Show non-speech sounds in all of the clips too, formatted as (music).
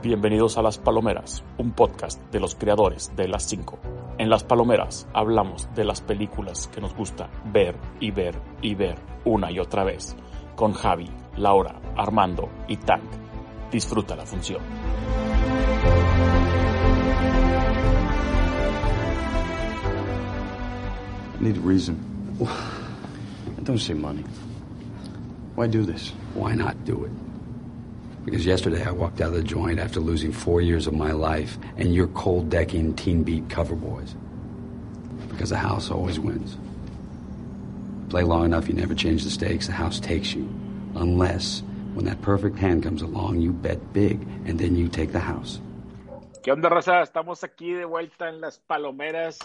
Bienvenidos a Las Palomeras, un podcast de los creadores de Las 5. En Las Palomeras hablamos de las películas que nos gusta ver y ver y ver una y otra vez, con Javi, Laura, Armando y Tank. Disfruta la función. I need a reason. (sighs) Don't say money. Why do this? Why not do it? Because yesterday I walked out of the joint after losing four years of my life, and you're cold decking teen beat cover boys. Because the house always wins. Play long enough, you never change the stakes, the house takes you. Unless, when that perfect hand comes along, you bet big, and then you take the house. ¿Qué onda, raza? Estamos aquí de vuelta en las Palomeras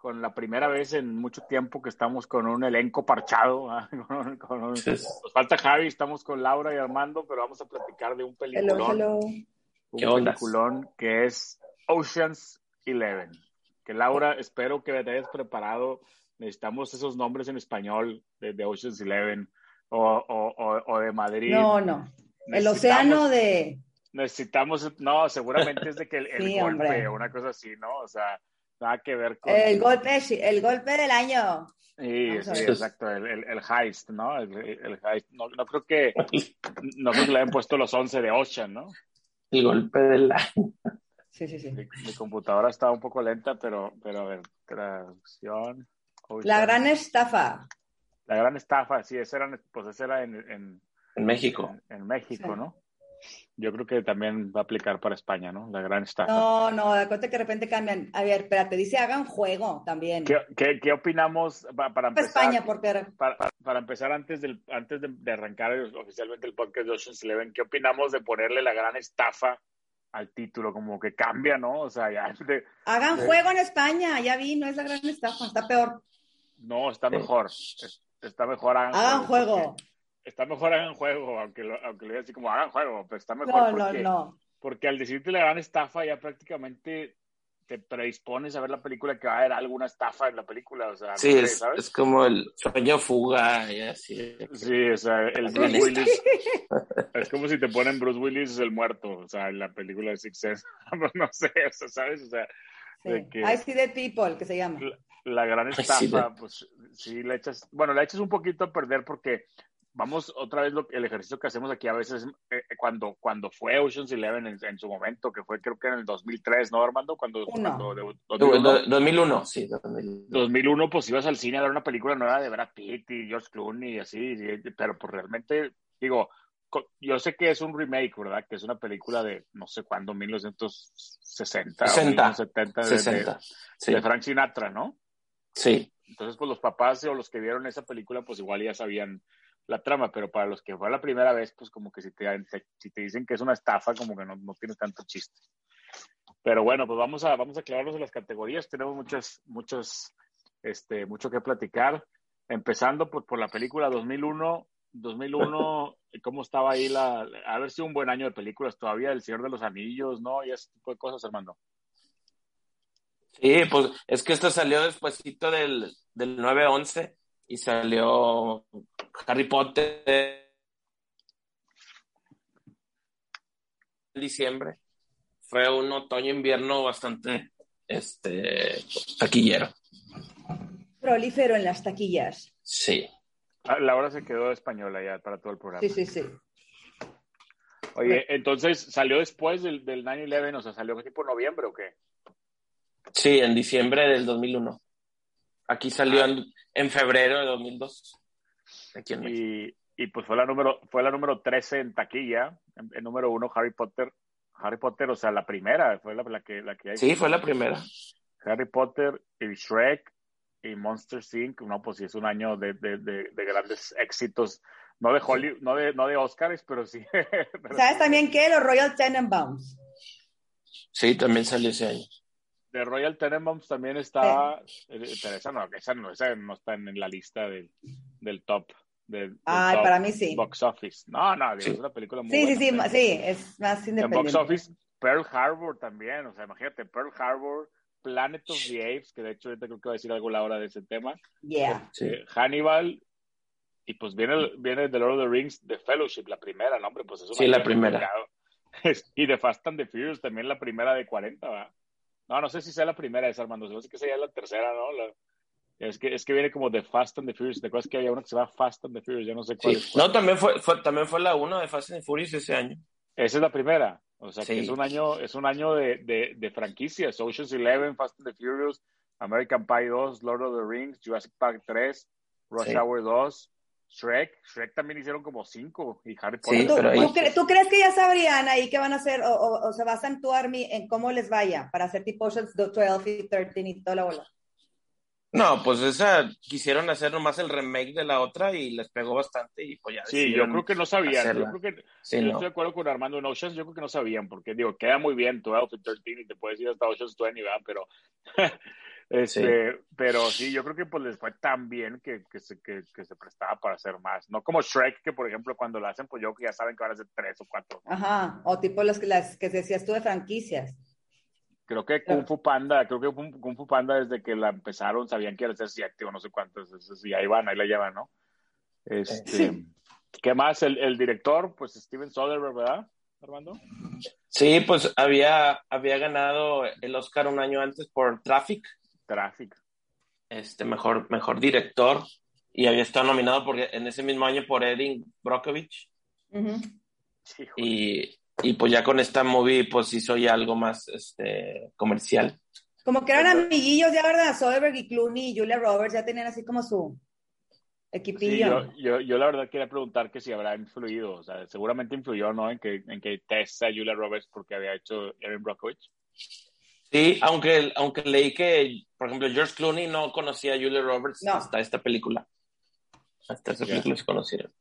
con la primera vez en mucho tiempo que estamos con un elenco parchado. (laughs) ¿ah? Con- con un- Nos falta Javi, estamos con Laura y Armando, pero vamos a platicar de un peliculón. Hello, hello. Un peliculón que es Ocean's Eleven. Que Laura, espero que te hayas preparado. Necesitamos esos nombres en español de, de Ocean's Eleven o, o, o, o de Madrid. No, no. El océano de. Necesitamos, no, seguramente es de que el, el Sí, golpe hombre. o una cosa así, ¿no? O sea, nada que ver con. El golpe, sí, el golpe del año. Sí, sí, exacto, el, el, el heist, ¿no? El, el heist. No, no creo que no creo que le hayan puesto los 11 de Ocean, ¿no? El golpe de la... Sí, sí, sí. Mi, mi computadora estaba un poco lenta, pero, pero a ver, traducción. La gran estafa. La gran estafa, sí, esa era, pues esa era en, en, En México. en, en México, Sí. ¿no? Yo creo que también va a aplicar para España, ¿no? La gran estafa. No, no, de cuenta que de repente cambian. A ver, espérate, dice hagan juego también. ¿Qué, qué, qué opinamos pa- para Para empezar? España, porque para, para- para empezar, antes, del, antes de, de arrancar oficialmente el podcast de Ocean's Eleven, ¿qué opinamos de ponerle la gran estafa al título? Como que cambia, ¿no? O sea, ya de- hagan juego en España. Ya vi, no es la gran estafa, está peor. no, está Sí. mejor. Es- Está mejor hagan, Hagan juego. porque- Está mejor hagan juego, aunque lo, aunque lo diga así como hagan juego, pero está mejor No, no, porque, no. porque al decirte la gran estafa ya prácticamente te predispones a ver la película que va a haber alguna estafa en la película, o sea, no Sí, sé, es, ¿sabes? es como el sueño fuga y así. Sí, o sea, el Bruce Willis. (laughs) Es como si te ponen Bruce Willis es el muerto, o sea, en la película de Six Sense. (laughs) no sé, o sea, ¿sabes? O sea, de Sí. que I see dead people, que se llama. la, la gran estafa, de- pues sí, le echas, bueno, le echas un poquito a perder porque vamos otra vez lo, el ejercicio que hacemos aquí a veces eh, cuando, cuando fue Ocean's Eleven en, en su momento, que fue creo que en el 2003, ¿no, Armando? Cuando, Uno. cuando Do- 2001, do- 2001, sí, 2001. 2001, pues ibas al cine a ver una película nueva de Brad Pitt y George Clooney y así, y- pero pues realmente, digo, yo sé que es un remake, ¿verdad? Que es una película de no sé cuándo, 1960 60, o 1970 de, 60. de- Sí, de Frank Sinatra, ¿no? sí. Entonces, pues los papás o los que vieron esa película, pues igual ya sabían la trama, pero para los que fue la primera vez, pues como que si te, si te dicen que es una estafa, como que no, no tiene tanto chiste. Pero bueno, pues vamos a, vamos a aclararnos en las categorías. Tenemos muchas, muchas, este, mucho que platicar. Empezando por, por la película 2001. 2001, (laughs) ¿cómo estaba ahí la... A ver si un buen año de películas todavía, El Señor de los Anillos, ¿no? Y ese tipo de cosas, Armando. Sí, pues es que esto salió despuesito del, del 9-11 y salió Harry Potter en diciembre. Fue un otoño-invierno bastante este, taquillero. Prolífero en las taquillas. Sí. Ah, Laura se quedó española ya para todo el programa. Sí, sí, sí. Oye, entonces salió después del, del 9-11, o sea, salió tipo noviembre o qué? Sí, en diciembre del 2001. Aquí salió Ah. en, en febrero de 2002. Aquí en. Y, y pues fue la número, fue la número 13 en taquilla, en, en número uno Harry Potter, Harry Potter, o sea, la primera, fue la, la que, la que hay. Sí, fue la primera. Harry Potter, el Shrek, y Monster Inc., no, pues sí es un año de, de, de, de grandes éxitos, no de Hollywood, no de, no de Oscars, pero sí. (laughs) pero ¿Sabes también qué? Los Royal Tenenbaums. Sí, también salió ese año. De Royal Tenenbaums también está, eh, pero esa no, esa no, esa no está en la lista del, del top. Del, del Ay, top para mí sí. Box Office. No, no, Sí. es una película muy Sí, sí, sí, buena. ma- sí, es más En Box independiente. Office, Pearl Harbor también, o sea, imagínate, Pearl Harbor, Planet of the Apes, que de hecho ahorita creo que va a decir algo Laura de ese tema, Yeah. Sí. eh, Hannibal, y pues viene, viene The Lord of the Rings, The Fellowship, la primera, ¿no? Hombre, pues es una Sí, la primera. complicado. (laughs) y The Fast and the Furious, también la primera de 40, ¿va? No, no sé si sea la primera esa, Armando, me hace que sea la tercera, ¿no? La- es, que, es que viene como The Fast and the Furious, ¿te acuerdas que había una que se llama Fast and the Furious? Ya no sé cuál Sí. es. cuál. No, también fue, fue, también fue la 1 de Fast and Furious ese año. Esa es la primera. O sea, que Sí. es un año, es un año de, de, de franquicias. Ocean's Eleven, Fast and the Furious, American Pie 2, Lord of the Rings, Jurassic Park 3, Rush Sí. Hour 2, Shrek. Shrek también hicieron como cinco. Y Harry Sí, Potter. ¿Tú, pero ahí- tú cre- tú crees que ya sabrían ahí qué van a hacer o, o- o se va a actuar mi- en cómo les vaya para hacer tipo Ocean's 12 y 13 y toda la bola? No, pues esa quisieron hacer nomás el remake de la otra y les pegó bastante y pues ya Sí, yo creo que no sabían. Yo hacerla. creo que Sí, yo no. estoy de acuerdo con Armando en Oceans. Yo creo que no sabían, porque digo, queda muy bien 12 y 13 y te puedes ir hasta Oceans 20, ¿verdad? Pero, (laughs) este, pero sí, yo creo que pues les fue tan bien que, que, se, que, que se prestaba para hacer más. No como Shrek, que por ejemplo cuando lo hacen, pues yo que ya saben que van a ser tres o cuatro. Ajá, o tipo que las que decías tú de franquicias. Creo que Kung Fu Panda, creo que Kung Kung Fu Panda desde que la empezaron sabían que iba a ser siete o no sé cuántos. entonces, Y ahí van, ahí la llevan, ¿no? Este, ¿Qué más? El, el director, pues Steven Soderbergh, ¿verdad, Armando? Sí, pues había, había ganado el Oscar un año antes por Traffic, Traffic. este mejor, mejor director, y había estado nominado por, en ese mismo año por Erin Brockovich. Sí. Y, y pues ya con esta movie pues hizo ya algo más este, comercial. Como que eran amiguillos ya, ¿verdad? Soderbergh y Clooney y Julia Roberts ya tenían así como su Sí, equipillo. yo, yo, yo la verdad quería preguntar que si habrá influido, o sea, seguramente influyó, ¿no? En que, en que Tessa Julia Roberts porque había hecho Erin Brockovich. Sí, aunque, aunque leí que, por ejemplo, George Clooney no conocía a Julia Roberts No. hasta esta película. Hasta esta película se conocieron.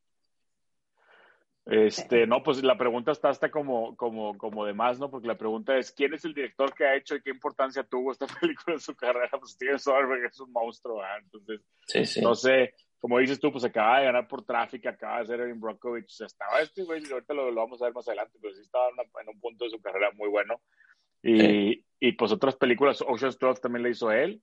Este, no, pues la pregunta está hasta como, como, como de más, ¿no? Porque la pregunta es, ¿quién es el director que ha hecho y qué importancia tuvo esta (laughs) película en su carrera? Pues Steven Soderbergh es un monstruo, ¿verdad? Entonces, Sí, sí. no sé, como dices tú, pues acaba de ganar por tráfico, acaba de ser Erin Brockovich, o sea, estaba este güey, y ahorita lo, lo vamos a ver más adelante, pero sí estaba en, una- en un punto de su carrera muy bueno. Y, y pues otras películas, Ocean's 12 también le hizo él,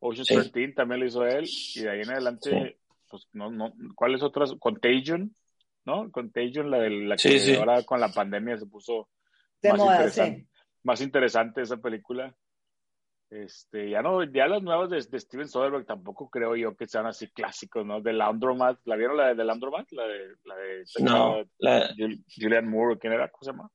Ocean's Sí. 13 también le hizo él, y de ahí en adelante, Sí. pues no, no, ¿cuáles otras? Contagion, ¿no? Contagion, la de la que Sí, sí. ahora con la pandemia se puso de más moda, interesante, sí. más interesante esa película. Este, ya no, ya las nuevas de, de Steven Soderbergh tampoco creo yo que sean así clásicos, ¿no? De Laundromat, ¿la vieron la de, The Laundromat? La de, la de No, la, Jul- Julianne Moore, ¿quién era? ¿Cómo se llama?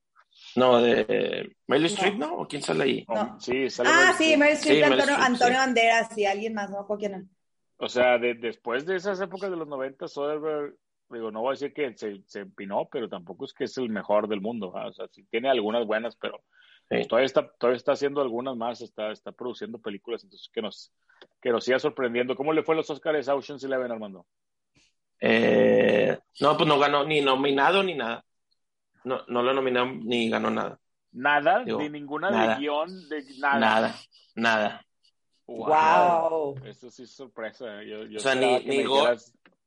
No, de Meryl Streep, ¿no? ¿O quién sale ahí? No. Sí, sale Ah, Meryl sí. Meryl Streep, Sí, Meryl Antonio, sí. Banderas y alguien más, no con quién. O sea, de- después de esas épocas de los 90, Soderbergh, digo, no voy a decir que se, se empinó, pero tampoco es que es el mejor del mundo. O sea, sí tiene algunas buenas, pero Sí. todavía está, todavía está haciendo algunas más, está, está produciendo películas, entonces que nos, que nos siga sorprendiendo. ¿Cómo le fue a los Oscars a Ocean's Eleven, Armando? Eh, no, pues no ganó ni nominado ni nada. No, no lo nominó ni ganó nada. Nada, Digo, de ninguna nada. de guion, de nada. Nada, nada. Wow. Eso sí es sorpresa. Yo, yo O sea, ni- ni go-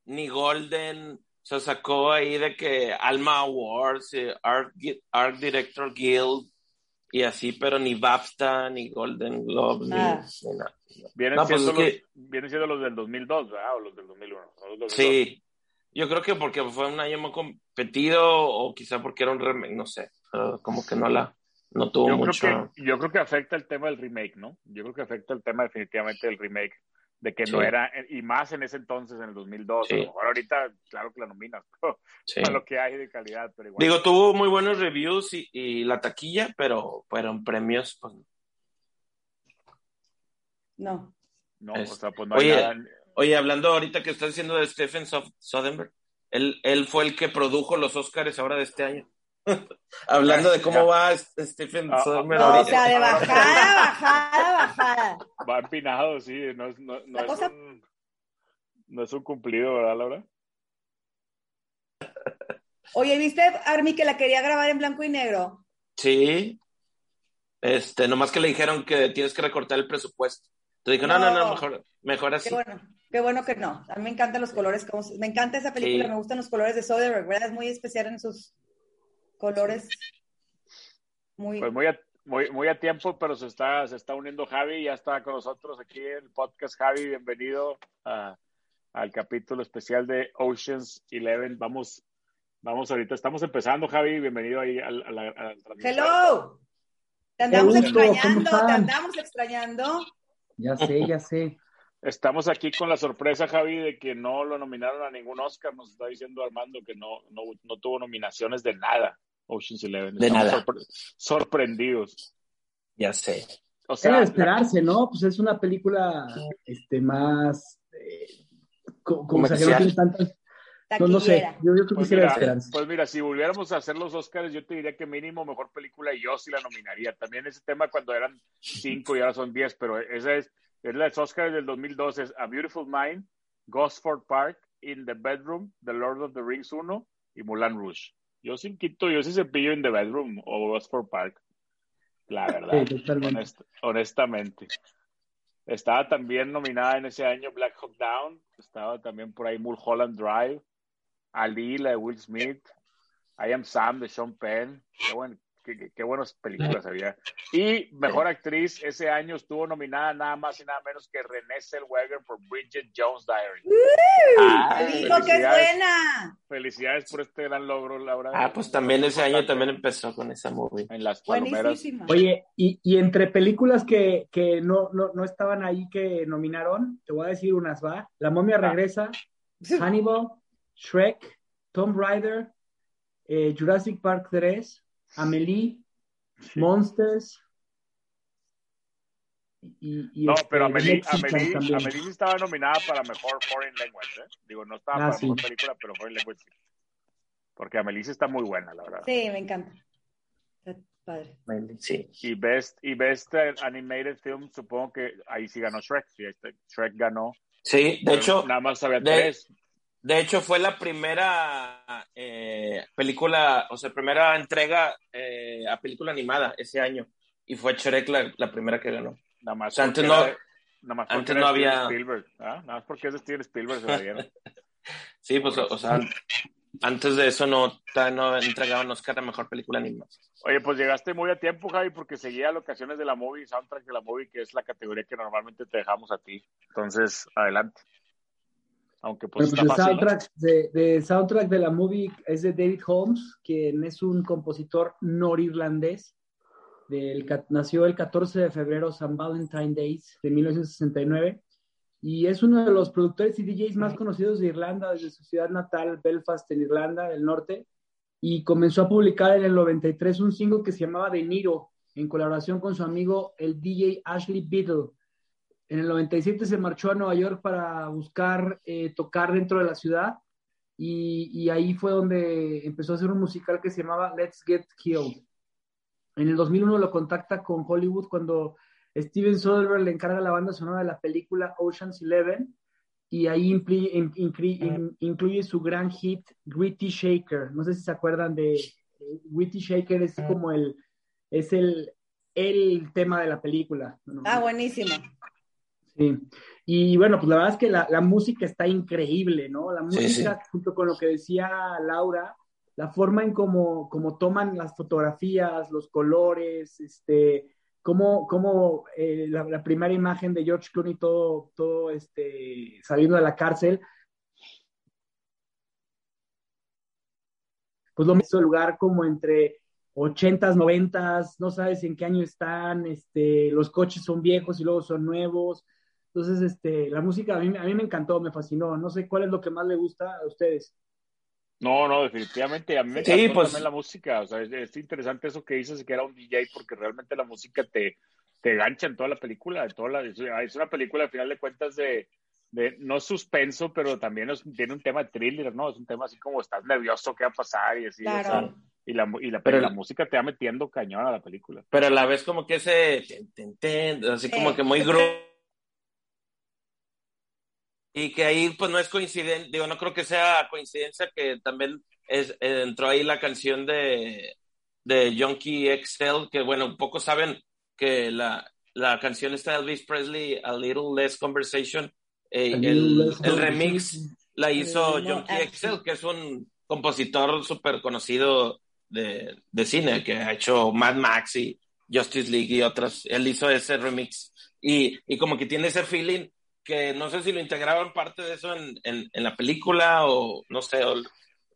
Ni Golden se sacó ahí de que Alma Awards, eh, Art, Art Director Guild y así, pero ni BAFTA, ni Golden Globe, ni, Nada. ni nada. Vienen, No, pues siendo los, que- vienen siendo los del 2002, ¿verdad? O los del 2001. ¿no? Los del 2002. Sí, yo creo que porque fue un año muy competido o quizá porque era un remake, no sé, como que no la, no tuvo Yo mucho. creo, que, yo creo que afecta el tema del remake, ¿no? Yo creo que afecta el tema definitivamente del remake, de que no era, y más en ese entonces, en el 2002. Sí. A lo mejor ahorita, claro que la nominas, (laughs) pero Sí. a lo que hay de calidad, pero igual. Digo, tuvo muy buenos reviews y, y la taquilla, pero fueron premios, pues No. no, es- o sea, pues no hay Oye, nada. Oye, hablando ahorita que estás diciendo de Stephen Soderbergh, él, él fue el que produjo los Oscars ahora de este año. (laughs) Hablando de cómo va Stephen Ah, Sommers No, o ahorita. sea, de bajada, bajada, bajada. Va empinado, sí. No es, no, no La es cosa- un, no es un cumplido, ¿verdad, Laura? Oye, ¿viste, Army, que la quería grabar en blanco y negro? Sí. Este, nomás que le dijeron que tienes que recortar el presupuesto. Te dijo, no, no, no, No. mejor, mejor así. Qué bueno, qué bueno que no. A mí me encantan los colores, como, me encanta esa película, Sí. me gustan los colores de Soderbergh, ¿verdad? Es muy especial en sus colores. Muy... Pues muy a, muy, muy a tiempo, pero se está, se está uniendo Javi, ya está con nosotros aquí en el podcast. Javi, bienvenido a- al capítulo especial de Oceans Eleven. Vamos, vamos ahorita, estamos empezando, Javi, bienvenido ahí al, a la, a la transmisión. Hello. Te andamos gusto, ¿cómo extrañando, te andamos extrañando. Ya sé, ya sé. Estamos aquí con la sorpresa, Javi, de que no lo nominaron a ningún Oscar. Nos está diciendo Armando que no, no, no tuvo nominaciones de nada, Oceans Eleven. De Estamos nada. sorpre- sorprendidos. Ya sé. O Era sea, de la- esperarse, ¿no? Pues es una película este, más. eh, co- como sea, que no tantas. No, no sé. Yo, yo creo que Pues era de mira, esperanza. pues mira, si volviéramos a hacer los Oscars, yo te diría que mínimo mejor película y yo sí la nominaría. También ese tema cuando eran cinco y ahora son diez, pero esa es, es la de Oscars del 2012, es A Beautiful Mind, Gosford Park, In the Bedroom, The Lord of the Rings 1 y Mulan Rouge. Yo sí quito, yo sí cepillo In the Bedroom o Gosford Park. La verdad, Sí, honest- honestamente. Estaba también nominada en ese año Black Hawk Down, estaba también por ahí Mulholland Drive, Ali, la de Will Smith, I Am Sam de Sean Penn, qué, buen- qué- qué- qué buenas películas había. Y Mejor Actriz ese año estuvo nominada nada más y nada menos que Renée Zellweger por Bridget Jones Diary. Ah, Te digo que es buena. Felicidades por este gran logro, Laura. Ah, pues también ese año también empezó con esa movie. En las palomeras. Oye, y, y entre películas que, que no, no, no estaban ahí que nominaron, te voy a decir unas, ¿va? La momia regresa, (laughs) Hannibal, Shrek, Tomb Raider, eh, Jurassic Park 3, Amelie, Monsters. Y, y No, este, pero Amelie, Amelie. Amelie sí estaba nominada para Mejor Foreign Language, ¿eh? Digo, no estaba Ah, para sí. Mejor Película, pero Foreign Language sí. Porque Amelie sí está muy buena, la verdad. Sí, me encanta. Está padre. Sí. Y Best, y Best Animated Film, supongo que ahí sí ganó Shrek. Sí, Shrek ganó. Sí, de hecho, Nada más había de- tres. De hecho fue la primera eh, película, o sea, primera entrega eh, a película animada ese año. Y fue Shrek la, la primera que ganó. Nada más O sea, antes no- era de- nada más porque antes no había- Spielberg. ¿ah? Nada más porque es de Steven Spielberg se la dieron. (laughs) Sí, pues, o, o sea, antes de eso no, no entregaban Oscar a mejor película animada. Oye, pues llegaste muy a tiempo, Javi, porque seguía locaciones de la movie, soundtrack de la movie, que es la categoría que normalmente te dejamos a ti. Entonces, adelante. Aunque pues pues está el fácil. ¿no? soundtrack de, de soundtrack de la movie es de David Holmes, quien es un compositor norirlandés. Del, nació el 14 de febrero, San Valentine Days, de 1969. Y es uno de los productores y DJs más conocidos de Irlanda, desde su ciudad natal, Belfast, en Irlanda del Norte. Y comenzó a publicar en el 93 un single que se llamaba De Niro, en colaboración con su amigo, el DJ Ashley Beadle. En el 97 se marchó a Nueva York para buscar eh, tocar dentro de la ciudad y, y ahí fue donde empezó a hacer un musical que se llamaba Let's Get Killed. En el 2001 lo contacta con Hollywood cuando Steven Soderbergh le encarga la banda sonora de la película Ocean's Eleven y ahí impli- in- incri- in- incluye su gran hit Gritty Shaker. No sé si se acuerdan de eh, Gritty Shaker es como el es el, el tema de la película. ¿no? Ah, buenísimo. Sí. Y bueno, pues la verdad es que la, la música está increíble, ¿no? La Sí, música, junto con lo que decía Laura, la forma en cómo, cómo toman las fotografías, los colores, este, cómo, cómo eh, la, la primera imagen de George Clooney todo, todo este, saliendo de la cárcel, pues lo mismo lugar como entre 80s, 90s, no sabes en qué año están, este, los coches son viejos y luego son nuevos. Entonces, este, la música a mí, a mí me encantó, me fascinó. No sé cuál es lo que más le gusta a ustedes. No, no, definitivamente. A mí me Sí, encantó pues- también la música. O sea, es, es interesante eso que dices, que era un DJ, porque realmente la música te, te gancha en toda la película. En toda la, es, una película, al final de cuentas, de, de no suspenso, pero también es- tiene un tema de thriller, ¿no? Es un tema así como estás nervioso, ¿qué va a pasar? Y así, Claro. o sea, Y la, y la, Pero la la- música te va metiendo cañón a la película. Pero a la vez como que ese, ten, ten, ten, así como que muy gru- Y que ahí pues no es coincidencia, digo, no creo que sea coincidencia que también es, eh, entró ahí la canción de, de Junkie XL, que bueno, un poco saben que la, la canción está de Elvis Presley, A Little Less Conversation, eh, el, Little Less el remix Conversation. la hizo no, Junkie XL, que es un compositor súper conocido de, de cine, que ha hecho Mad Max y Justice League y otras. Él hizo ese remix y, y como que tiene ese feeling que no sé si lo integraban parte de eso en, en, en la película o no sé. o-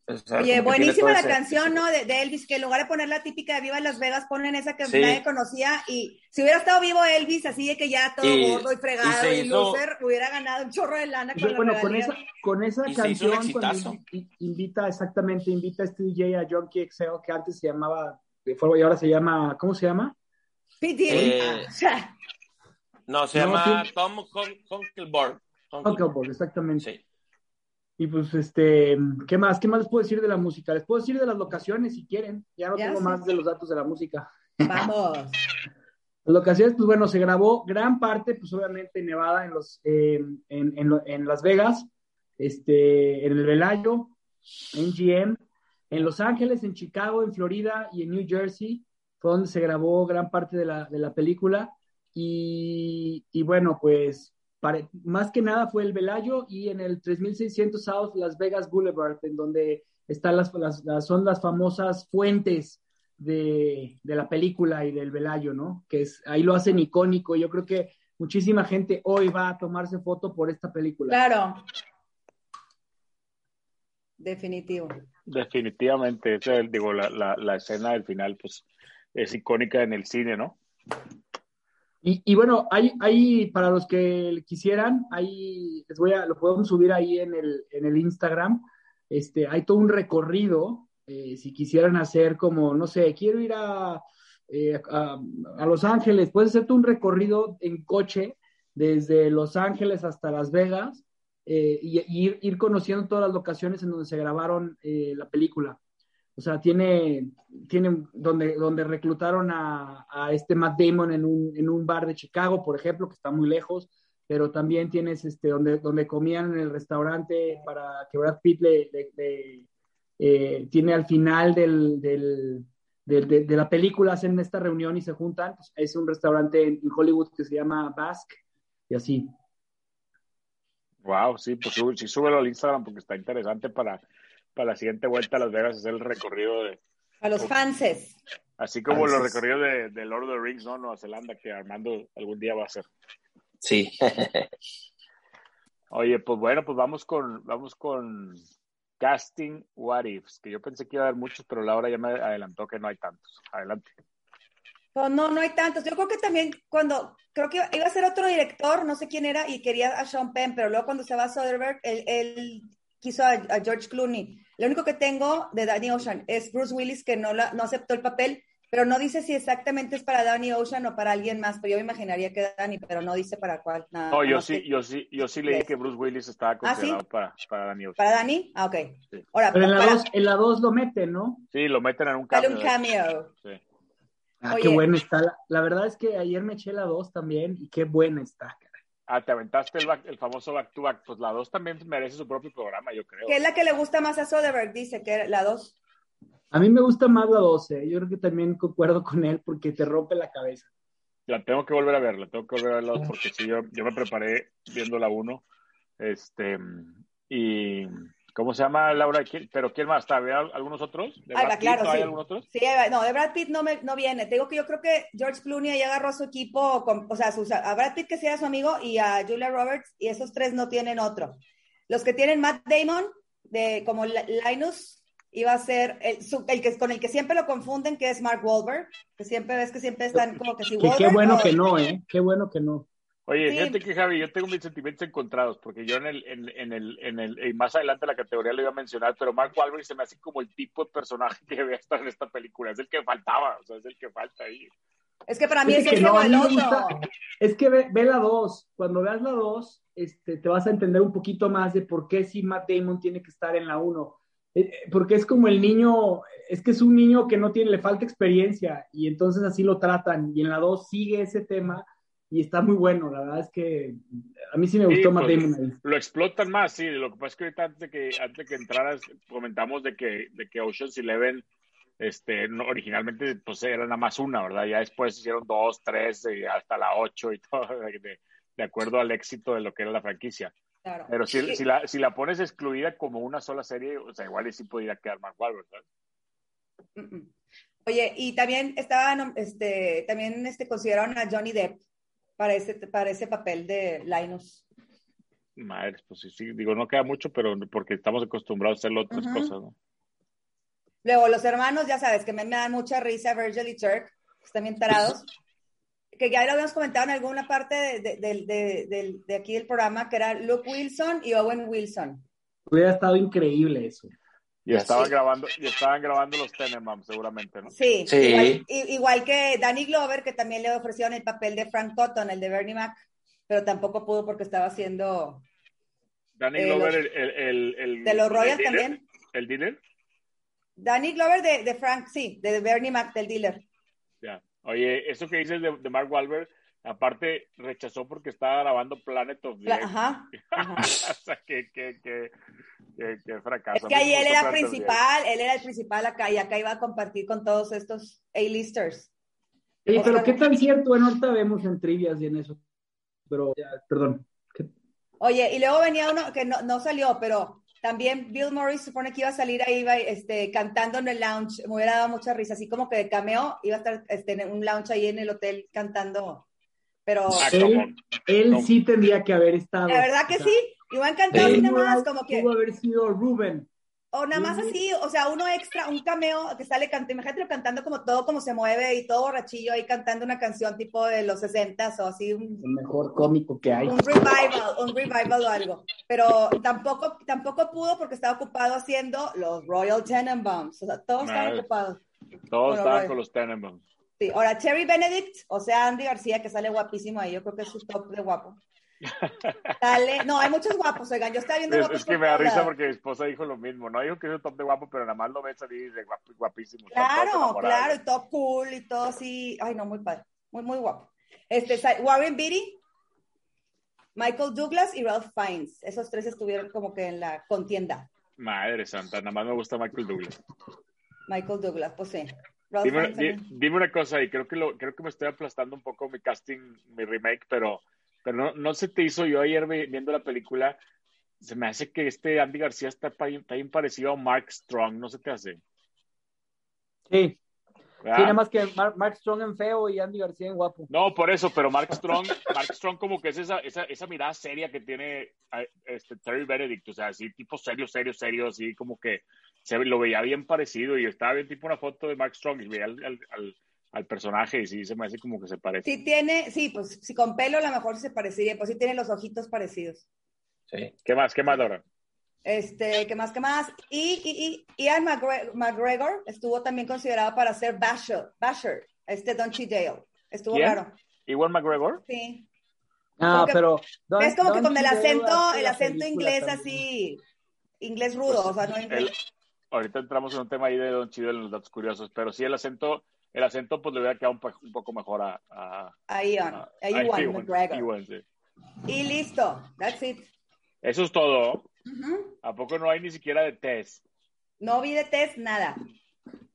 o sea, Oye, buenísima la ese- canción, ¿no? De, de Elvis, que en lugar de poner la típica de Viva Las Vegas, ponen esa que Sí. nadie conocía. Y si hubiera estado vivo Elvis, así de que ya todo Y- gordo y fregado y y, hizo- loser, hubiera ganado un chorro de lana con Pues, bueno, las con esa, con esa Y canción, cuando invita, exactamente, invita a este DJ a Junkie XL, que antes se llamaba, y ahora se llama, ¿cómo se llama? P. Diddy. Eh, O sea, No, se No, llama tiene- Tom Hon- Honkelborg. Exactamente. Sí. Y pues, este, ¿qué más? ¿Qué más les puedo decir de la música? Les puedo decir de las locaciones si quieren. Ya no Ya tengo más de los datos de la música. vamos. (laughs) Las locaciones, pues bueno, se grabó gran parte, pues obviamente en Nevada, en los, eh, en, en, en Las Vegas, este, en el Velayo, en GM, en Los Ángeles, en Chicago, en Florida y en New Jersey, fue donde se grabó gran parte de la, de la película. Y, y bueno, pues más que nada fue el Velayo y en el 3600 South Las Vegas Boulevard, en donde están las, las, las- son las famosas fuentes de, de la película y del Velayo, ¿no? Que es, ahí lo hacen icónico. Yo creo que muchísima gente hoy va a tomarse foto por esta película. Claro. Definitivo. Definitivamente, esa es, digo, la, la, la escena del final, pues, es icónica en el cine, ¿no? Y, y bueno, hay, para los que quisieran, ahí les voy a, lo podemos subir ahí en el, en el Instagram. Este, hay todo un recorrido. eh, si quisieran hacer como, no sé, quiero ir a, eh, a, Los Ángeles, puedes hacerte un recorrido en coche desde Los Ángeles hasta Las Vegas eh, y, y ir, ir conociendo todas las locaciones en donde se grabaron eh, la película. O sea, tiene, tiene donde, donde reclutaron a, a este Matt Damon en un, en un bar de Chicago, por ejemplo, que está muy lejos, pero también tienes este, donde, donde comían en el restaurante para que Brad Pitt le, eh, tiene al final del, del- de, de la película, hacen esta reunión y se juntan. Pues, es un restaurante en, Hollywood que se llama Basque y así. Wow, sí, pues sí, súbelo al Instagram porque está interesante para, para la siguiente vuelta a Las Vegas hacer el recorrido de, A los fanses. así como los recorridos de, de Lord of the Rings, ¿no? Nueva Zelanda, que Armando algún día va a hacer. Sí. (laughs) Oye, pues bueno, pues vamos con, vamos con casting what ifs, que yo pensé que iba a haber muchos, pero Laura ya me adelantó que no hay tantos. Adelante. Pues no, no hay tantos. Yo creo que también cuando, creo que iba a ser otro director, no sé quién era, y quería a Sean Penn, pero luego cuando se va a Soderbergh, él, él quiso a, a George Clooney. Lo único que tengo de Danny Ocean es Bruce Willis, que no, la, no aceptó el papel, pero no dice si exactamente es para Danny Ocean o para alguien más, pero yo me imaginaría que Danny, pero no dice para cuál. Nada, No, yo sí, que- yo sí, yo sí leí que Bruce Willis estaba ¿Ah, sí? considerado para, para Danny Ocean. ¿Para Danny? Ah, ok. Sí. Ahora, Pero en la para, 2 en la dos lo meten, ¿no? Sí, lo meten en un dale cambio. un cameo. Sí. Ah, Oye. qué buena está. La, la verdad es que ayer me eché la 2 también y qué buena está. Ah, te aventaste el, back- el famoso back to back. Pues la 2 también merece su propio programa, yo creo. Que es la que le gusta más a Soderbergh, dice que la dos. A mí me gusta más la 12. Yo creo que también concuerdo con él porque te rompe la cabeza. La tengo que volver a ver, la tengo que volver a ver la dos porque sí, yo, yo me preparé viendo la 1. Este, y, ¿cómo se llama Laura? ¿Quién- ¿Pero quién más algunos otros? ¿De Brad Pitt? claro, ¿No ¿Hay sí. algún otro? Sí, no, de Brad Pitt no, me, no viene. Te digo que yo creo que George Clooney ahí agarró a su equipo, con- o sea, sus- a Brad Pitt que sea su amigo y a Julia Roberts, y esos tres no tienen otro. Los que tienen Matt Damon, de, como Li- Linus, iba a ser el, su- el que, con el que siempre lo confunden, que es Mark Wahlberg, que siempre ves que siempre están como que si Que qué Wahlberg bueno o- que no, ¿eh? Qué bueno que no. Oye, Sí. fíjate que Javi, yo tengo mis sentimientos encontrados, porque yo en el, en, en el, en el, y más adelante la categoría lo iba a mencionar, pero Mark Wahlberg se me hace como el tipo de personaje que debe estar en esta película, es el que faltaba, o sea, es el que falta ahí. Es que para mí Es es que el no. Es que ve, ve la 2. Cuando veas la 2, este, te vas a entender un poquito más de por qué si Matt Damon tiene que estar en la 1. Eh, Porque es como el niño, es que es un niño que no tiene, le falta experiencia y entonces así lo tratan. Y en la 2 sigue ese tema y está muy bueno. La verdad es que a mí sí me gustó Sí, Matt pues, Damon ahí. Lo explotan más, sí. Lo que pasa es que ahorita antes de que, antes de que entraras, comentamos de que, de que Ocean's Eleven, este, no, originalmente pues era nada más una, ¿verdad? Ya después hicieron dos, tres, y hasta la ocho y (laughs) todo, de, de acuerdo al éxito de lo que era la franquicia. Claro. Pero si, si, la, si la pones excluida como una sola serie, o sea, igual y sí podría quedar Mark Wahlberg, ¿sabes? Mm, mm. Oye, y también estaban, este, también este, consideraron a Johnny Depp para ese, para ese papel de Linus. Madre, pues sí, sí, digo, no queda mucho, pero porque estamos acostumbrados a hacer otras cosas, ¿no? Luego, los hermanos, ya sabes, que me, me dan mucha risa, Virgil y Turk, están bien tarados. Que ya lo habíamos comentado en alguna parte de, de, de- de- de- de aquí del programa, que era Luke Wilson y Owen Wilson. Hubiera estado increíble eso. Y estaban Sí. grabando, y estaban grabando los Tenenbaums, seguramente, ¿no? Sí, Sí. Igual, igual que Danny Glover, que también le ofrecieron el papel de Frank Cotton, el de Bernie Mac, pero tampoco pudo porque estaba haciendo Danny Eh, Glover, los- el, el, el, el- de los el Royals dealer, también. ¿El dealer? Danny Glover de, de Frank, sí, de Bernie Mac, del dealer. Ya. Oye, eso que dices de, de Mark Wahlberg, aparte rechazó porque estaba grabando Planet of the. Ajá. (laughs) ajá. o sea, que, que, que, que, que fracaso. Es que ahí él era principal, él era el principal acá y acá iba a compartir con todos estos A-listers. Oye, pero qué tan cierto, bueno, ahorita vemos en trivias y en eso. Pero, ya, perdón. ¿Qué- Oye, y luego venía uno que no, no salió, pero también Bill Murray se supone que iba a salir ahí iba, este, cantando en el lounge. Me hubiera dado mucha risa, así como que de cameo iba a estar este, en un lounge ahí en el hotel cantando. Pero Ah, Él, él sí tendría que haber estado. la verdad que sí, iban cantando Bill así nada más, como que, Pudo haber sido Ruben. o nada más así, o sea, uno extra, un cameo que sale cantando, imagínate cantando como todo, como se mueve y todo borrachillo ahí cantando una canción tipo de los 60 o así, un, El mejor cómico que hay. un revival, un revival o algo. Pero tampoco, tampoco pudo porque estaba ocupado haciendo los Royal Tenenbaums. O sea, todos estaban ocupados. Todos estaban con los Tenenbaums. Sí. Ahora, Cherry Benedict, o sea, Andy García, que sale guapísimo ahí. Yo creo que es su top de guapo. Sale, no, hay muchos guapos, oigan. Yo estaba viendo Es, guapos es que me da risa porque mi esposa dijo lo mismo. No dijo que es un top de guapo, pero nada más lo ves salir guap- guapísimo. Claro, claro, y todo cool y todo así. Ay, no, muy padre. Muy, muy guapo. Este, Warren Beatty, Michael Douglas y Ralph Fiennes. Esos tres estuvieron como que en la contienda. Madre santa, nada más me gusta Michael Douglas. Michael Douglas, pues sí. Dime, di- dime una cosa, y creo que, lo, creo que me estoy aplastando un poco mi casting, mi remake, pero, pero no, no se te hizo yo ayer vi- viendo la película, se me hace que este Andy García está, está bien parecido a Mark Strong, ¿no se te hace? Sí. ¿Verdad? Tiene más que Mark, Mark Strong en feo y Andy García en guapo. No, por eso, pero Mark Strong, Mark Strong como que es esa, esa, esa mirada seria que tiene este Terry Benedict, o sea, así tipo serio, serio, serio, así como que se lo veía bien parecido y estaba bien tipo una foto de Mark Strong y veía al, al, al- al personaje y sí se me hace como que se parece. Sí tiene, sí, pues si con pelo a lo mejor se parecería, pues sí tiene los ojitos parecidos. Sí. ¿Qué más? ¿Qué más, Laura? Este, ¿qué más, qué más? Y, y, y Ian McGre- McGregor estuvo también considerado para ser Basher, Basher, este Don Cheadle. Estuvo ¿Quién? raro. ¿Igual McGregor? Sí. Ah, que- pero. Don- es como que Don con el acento, el acento inglés también. así, inglés rudo, o sea, no inglés. El- ahorita entramos en un tema ahí de Don Chido en los datos curiosos, pero sí el acento, el acento pues le hubiera quedado un, un poco mejor a, a, A Ian, a- a a Iwan Ewan, McGregor. Ewan, sí. Y listo, that's it. Eso es todo. Ujú. ¿A poco no hay ni siquiera de test? No vi de test nada.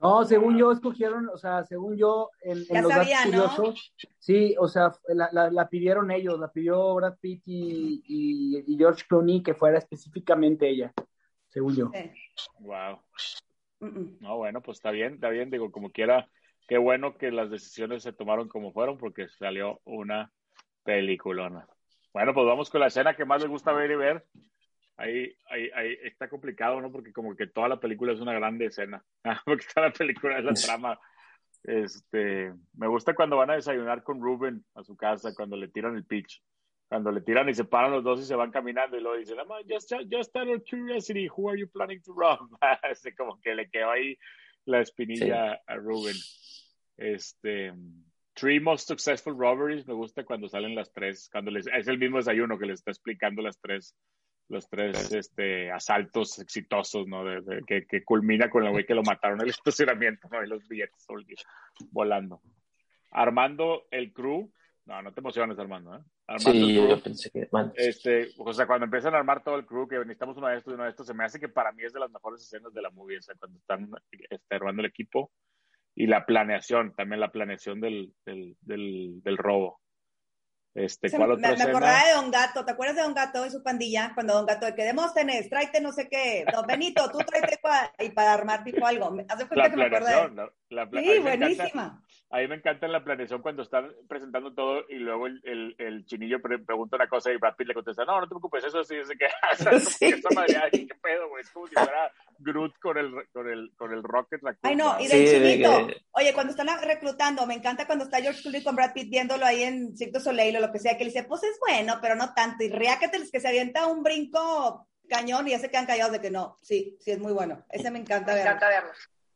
No, según yo escogieron, o sea, según yo, en, en los sabía, datos ¿no? curiosos, sí, o sea, la, la- la pidieron ellos, la pidió Brad Pitt y, y- y George Clooney que fuera específicamente ella, según yo. Sí. Wow. No, bueno, pues está bien, está bien. Digo, como quiera, qué bueno que las decisiones se tomaron como fueron porque salió una peliculona. Bueno, pues vamos con la escena que más les gusta ver y ver. Ahí, ahí, ahí está complicado, ¿no? Porque como que toda la película es una grande escena. (laughs) Porque toda la película es la (laughs) trama. Este, me gusta cuando van a desayunar con Ruben a su casa, cuando le tiran el pitch. Cuando le tiran y se paran los dos y se van caminando y luego dicen, "Am I just, just out of curiosity, who are you planning to rob? (laughs) Como que le quedó ahí la espinilla a Ruben. Este, Three Most Successful Robberies, me gusta cuando salen las tres, cuando les, es el mismo desayuno que les está explicando las tres los tres este, asaltos exitosos, ¿no? De, que, que, culmina con el güey que lo mataron en el (laughs) estacionamiento, ¿no? Y los billetes volando. Armando el crew. No, no te emociones, Armando, ¿eh? Armando sí, yo pensé que... Este, o sea, cuando empiezan a armar todo el crew, que necesitamos uno de estos y uno de estos, se me hace que para mí es de las mejores escenas de la movie, o sea, cuando están este, armando el equipo y la planeación, también la planeación del, del, del, del robo. Este, ¿cuál me, otra me acordaba de Don Gato, ¿te acuerdas de Don Gato y su pandilla? Cuando Don Gato, de que Demóstenes, tráete no sé qué, Don Benito, tú tráete para, y para armar tipo algo. ¿Hace cuenta la que me acuerdo la, la, Sí, buenísima. a mí me encanta la planeación cuando están presentando todo y luego el, el, el chinillo pre pregunta una cosa y Brad Pitt le contesta, no, no te preocupes, eso sí, es que, (laughs) (laughs) Sí. esa madre, ay, qué pedo, güey, es como si fuera Groot con el, con el, con el Rocket. La Ay, no, y del de chinito. que- Oye, cuando están reclutando, me encanta cuando está George Clooney con Brad Pitt viéndolo ahí en Cirque du Soleil o lo que sea, que le dice, pues es bueno, pero no tanto. Y riáqueteles que se avienta un brinco cañón y ya se quedan callados de que no. Sí, sí, es muy bueno. Ese me encanta verlo.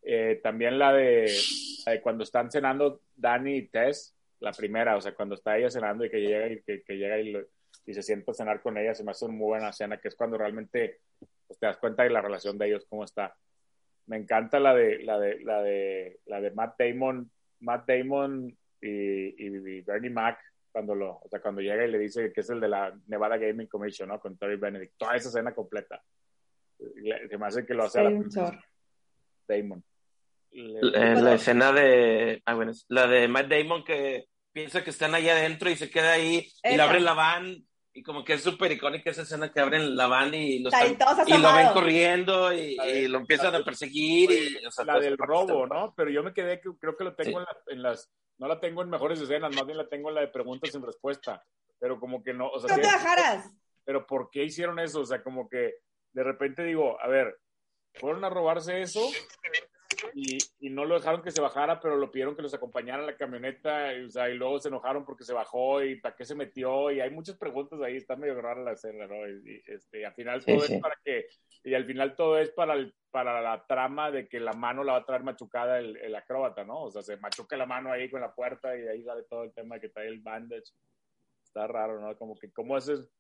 Eh, también la de, la de cuando están cenando Danny y Tess, la primera, o sea, cuando está ella cenando y que llega y, que, que llega y, lo- y se sienta a cenar con ella, se me hace una muy buena cena, que es cuando realmente pues, te das cuenta de la relación de ellos, cómo está. Me encanta la de, la de, la de, la de Matt Damon, Matt Damon y, y Bernie Mac, cuando lo, o sea, cuando llega y le dice que es el de la Nevada Gaming Commission, ¿no? Con Terry Benedict, toda esa escena completa. Le- Se me hace que lo hace a la Sí, un chorro. Damon. Eh, la escena de. Ah, bueno, la de Matt Damon que piensa que están allá adentro y se queda ahí y le abren la van. Y como que es súper icónica esa escena que abren la van y, lo están- y lo ven corriendo y, La de- y lo empiezan a perseguir. Y, o sea, la del robo, ¿no? Pero yo me quedé que creo que lo tengo Sí. en, la- en las, no la tengo en mejores escenas, más bien la tengo en la de preguntas sin respuesta. Pero como que no, o sea, No sí- te bajaras. pero ¿por qué hicieron eso? O sea, como que de repente digo, a ver, fueron a robarse eso y, y no lo dejaron que se bajara, pero lo pidieron que los acompañara en la camioneta, y, o sea, y luego se enojaron porque se bajó y para qué se metió, y hay muchas preguntas ahí, está medio rara la escena, ¿no? Y, y, este, y al final todo sí. es para que, y al final todo es para, el- para la trama de que la mano la va a traer machucada el, el acróbata, ¿no? O sea, se machuca la mano ahí con la puerta y ahí sale todo el tema de que trae el bandage. Está raro, ¿no? Como que, ¿cómo haces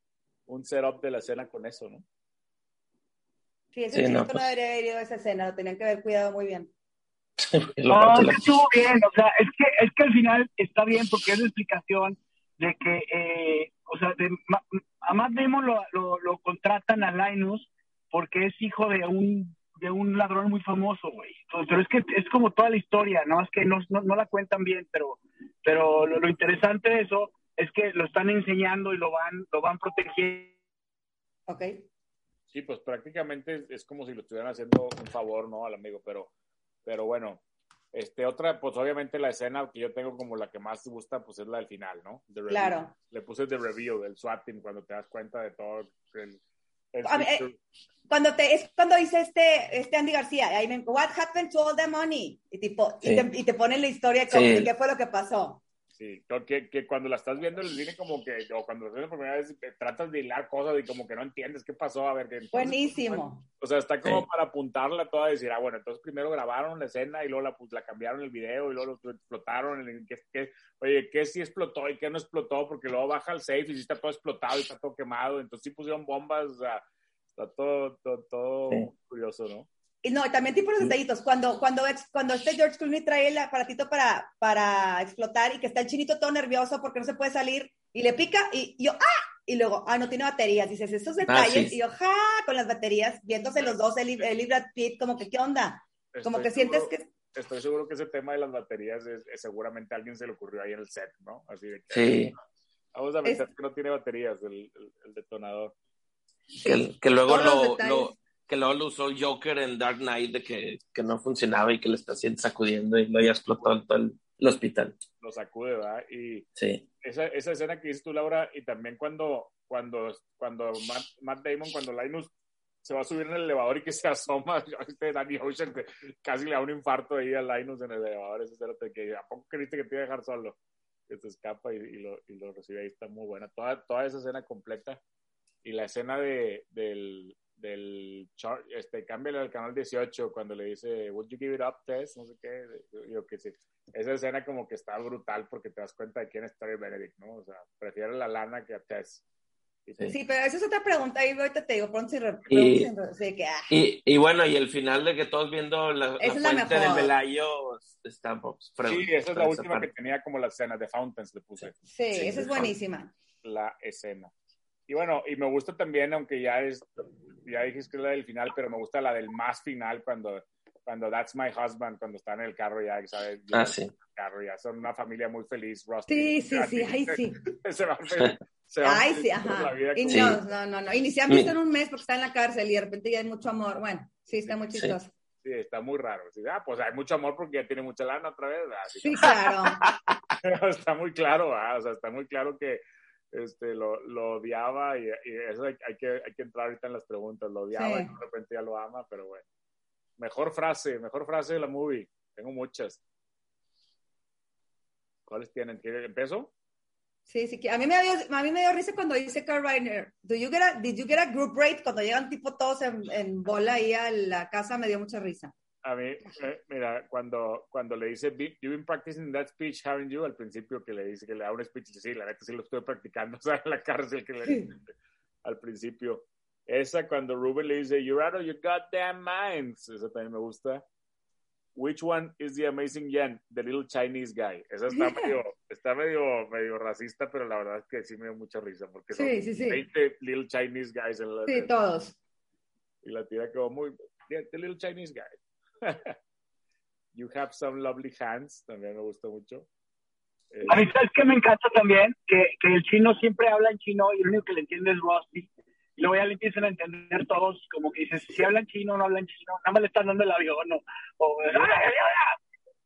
un setup de la escena con eso, ¿no? Sí, ese Sí, no, no, pues- debería haber ido a esa escena, lo tenían que haber cuidado muy bien. (laughs) No, estuvo bien, o sea, es que, es que al final está bien porque es la explicación de que, eh, o sea, de, Ma- a Matt Damon lo, lo, lo contratan a Linus porque es hijo de un de un ladrón muy famoso, güey. Pero es que es como toda la historia, ¿no? Es que no, no, no la cuentan bien, pero, pero lo, lo interesante de eso es que lo están enseñando y lo van, lo van protegiendo. ¿Ok? Sí, pues prácticamente es, es como si lo estuvieran haciendo un favor, ¿no? Al amigo, pero, pero bueno, este, otra, pues obviamente la escena que yo tengo como la que más te gusta, pues es la del final, ¿no? The. Claro. Le puse The Review, el SWAT team, cuando te das cuenta de todo el... el A ver, eh. Cuando te, es cuando dice este, este Andy García, ahí me, what happened to all the money? Y, tipo, y, te, y te ponen la historia como Sí. de qué fue lo que pasó. Sí, que, que cuando la estás viendo en el cine como que, o cuando la ves por primera vez, te tratas de hilar cosas y como que no entiendes qué pasó, a ver, que entonces, Buenísimo. O sea, está como Sí. para apuntarla toda y decir, ah, bueno, entonces primero grabaron la escena y luego la, pues, la cambiaron el video y luego lo explotaron. el- ¿qué- qué- oye, ¿qué sí explotó y qué no explotó? Porque luego baja el safe y sí está todo explotado y está todo quemado. Entonces sí pusieron bombas, o sea, está todo, todo, todo Sí. curioso, ¿no? Y no, y también tipo los detallitos. Cuando, cuando, cuando este George Clooney trae el aparatito para, para explotar y que está el chinito todo nervioso porque no se puede salir y le pica y, y yo, ¡ah! Y luego, ah, no tiene baterías. Dices, estos detalles. sí. Y yo, ¡ja! Con las baterías, viéndose los dos, él y Brad Pitt, como que, ¿qué onda? Como Estoy que sientes seguro- que... Estoy seguro que ese tema de las baterías es, es seguramente a alguien se le ocurrió ahí en el set, ¿no? Así de que Sí. vamos a Es- que no tiene baterías el, el- el detonador. Que, que luego Todos los lo, detalles. lo- que luego lo usó el Joker en Dark Knight de que, que no funcionaba y que le está haciendo sacudiendo y luego ya explotó todo el, el hospital. Lo sacude, ¿verdad? Y Sí. esa, esa escena que dices tú, Laura, y también cuando, cuando, cuando Matt, Matt Damon, cuando Linus se va a subir en el elevador y que se asoma, (laughs) este Danny Ocean, que casi le da un infarto ahí a Linus en el elevador, esa escena de que ¿a poco creíste que te iba a dejar solo? Que se escapa y, y lo, y lo recibe ahí, está muy buena. Toda, toda esa escena completa. Y la escena de, del, del char- este, cámbiale al canal 18 cuando le dice, would you give it up, Tess? No sé qué, yo que sí. Esa escena como que está brutal porque te das cuenta de quién es Terry Benedict, ¿no? O sea, prefiere la lana que a Tess. Sí, pero esa es otra pregunta. Ahí ahorita te digo, pronto Y- pronto sí, que, ah. Y, y bueno, y el final de que todos viendo la, la la fuente de mejor. Velayo está pues, Sí, esa es la última que tenía como la escena de Fountains, le puse. Sí, Sí, esa es buenísima. la escena. Y bueno, y me gusta también, aunque ya es, ya dijiste que es la del final, pero me gusta la del más final cuando, cuando That's My Husband, cuando están en el carro ya, ¿sabes? Ah, sí. El carro ya son una familia muy feliz, Rusty. Sí, sí, sí, (laughs) ay, sí. se van feliz- se van Ay, sí, ajá. Y como- Sí. no, no, no, no. Mi- visto en un mes porque está en la cárcel y de repente ya hay mucho amor. Bueno, sí, está muy Sí. chistoso. Sí, está muy raro. Sí, ah, pues hay mucho amor porque ya tiene mucha lana otra vez. ah, sí. Sí, claro. (laughs) está muy claro, ah, o sea, está muy claro que este, lo, lo odiaba y, y eso hay, hay que, hay que entrar ahorita en las preguntas. Lo odiaba Sí. y de repente ya lo ama, pero bueno. Mejor frase, mejor frase de la movie. Tengo muchas. ¿Cuáles tienen? ¿Quieren- ¿Empiezo? Sí, sí. que- A mí me dio, a mí me dio risa cuando dice Carl Reiner, Do you get a- did you get a group rate? Cuando llegan tipo todos en, en bola ahí a la casa me dio mucha risa. A mí, eh, mira, cuando, cuando le dice, "Be- you've been practicing that speech, haven't you? Al principio que le dice que le da un speech, sí, la neta sí lo estoy practicando, (laughs) o sea, en la cárcel que le dice al principio. Esa cuando Ruben le dice, you're out of your goddamn minds. Esa también me gusta. Which one is the amazing Yen? The little Chinese guy. Esa está medio, está medio, medio racista, pero la verdad es que sí me dio mucha risa, porque son Sí, sí, sí. 20 little Chinese guys en la, Sí, todos. y la tira como muy the little Chinese guy. (laughs) you have some lovely hands, también me gustó mucho. Eh, A mí, ¿sabes qué me encanta también? Que, que el chino siempre habla en chino y el único que le entiende es Rusty. Y luego ya le empiezan a entender todos, como que dices, si hablan chino o no hablan chino, nada más le están dando el avión o... o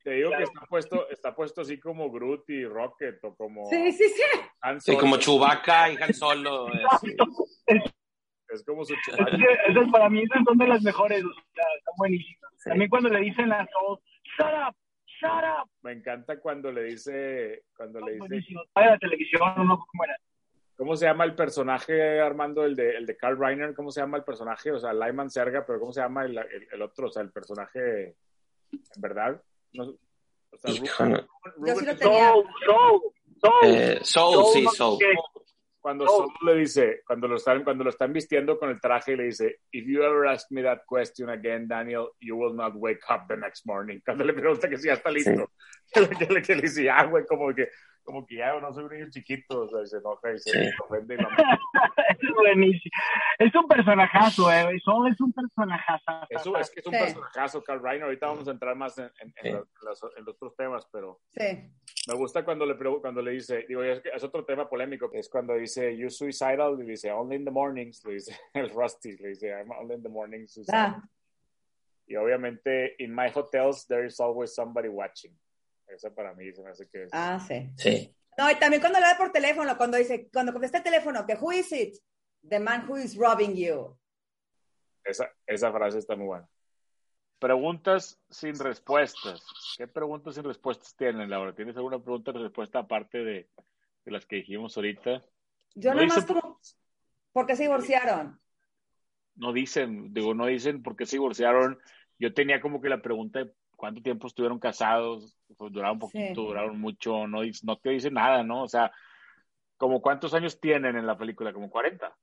te digo claro. que está puesto, está puesto así como Groot y Rocket o como Sí, sí, sí. Han Sí, como Chewbacca y Han Solo. (laughs) eh, sí. Es como su Chewbacca. que esas para mí esas son de las mejores, o sea, están buenísimas. Sí. También cuando le dicen a todos, shut up, shut up, Me encanta cuando le dice, cuando le dice. Vaya la televisión, no cómo era. ¿cómo se llama el personaje, Armando, el de, el de Carl Reiner? ¿Cómo se llama el personaje? O sea, Lyman Serga, pero ¿cómo se llama el, el- el otro? O sea, el personaje, en verdad. No, o sea. Yo sí lo tenía. Soul, soul, soul. Eh, Soul, sí, Soul. Cuando Oh. solo le dice, cuando lo están, cuando lo están vistiendo con el traje, le dice, if you ever ask me that question again, Daniel, you will not wake up the next morning. Cuando le pregunta que si ya está listo, (laughs) que, le, que le dice, ah, güey, como que, como que ya no soy un niño chiquito, o sea, se enoja y se Sí. (laughs) ofende lo (laughs) es buenísimo. Es un personajazo, eh. Soul es un personajazo. Eso es que es un Sí. personajazo, Carl Reiner. Ahorita vamos a entrar más en, en- en Sí. los, los- en los otros temas, pero Sí. me gusta cuando le, cuando le dice, digo, es, es otro tema polémico, es cuando dice, you suicidal, y dice, only in the mornings, le dice (laughs) el Rusty, le dice, I'm only in the mornings suicidal. Ah, Y obviamente, in my hotels, there is always somebody watching. Esa para mí se me hace que es... ah, sí. Sí. No, y también cuando habla por teléfono, cuando dice, cuando contesta el teléfono, que who is it? The man who is robbing you. Esa, esa frase está muy buena. Preguntas sin respuestas. ¿Qué preguntas sin respuestas tienen, Laura? ¿Tienes alguna pregunta sin respuesta aparte de, de las que dijimos ahorita? Yo No nomás dice- como, ¿por qué se divorciaron? No dicen, digo, no dicen por qué se divorciaron. Yo tenía como que la pregunta de cuánto tiempo estuvieron casados, pues duraron poquito, Sí. duraron mucho, no, no te dicen nada, ¿no? O sea, como cuántos años tienen en la película, como 40.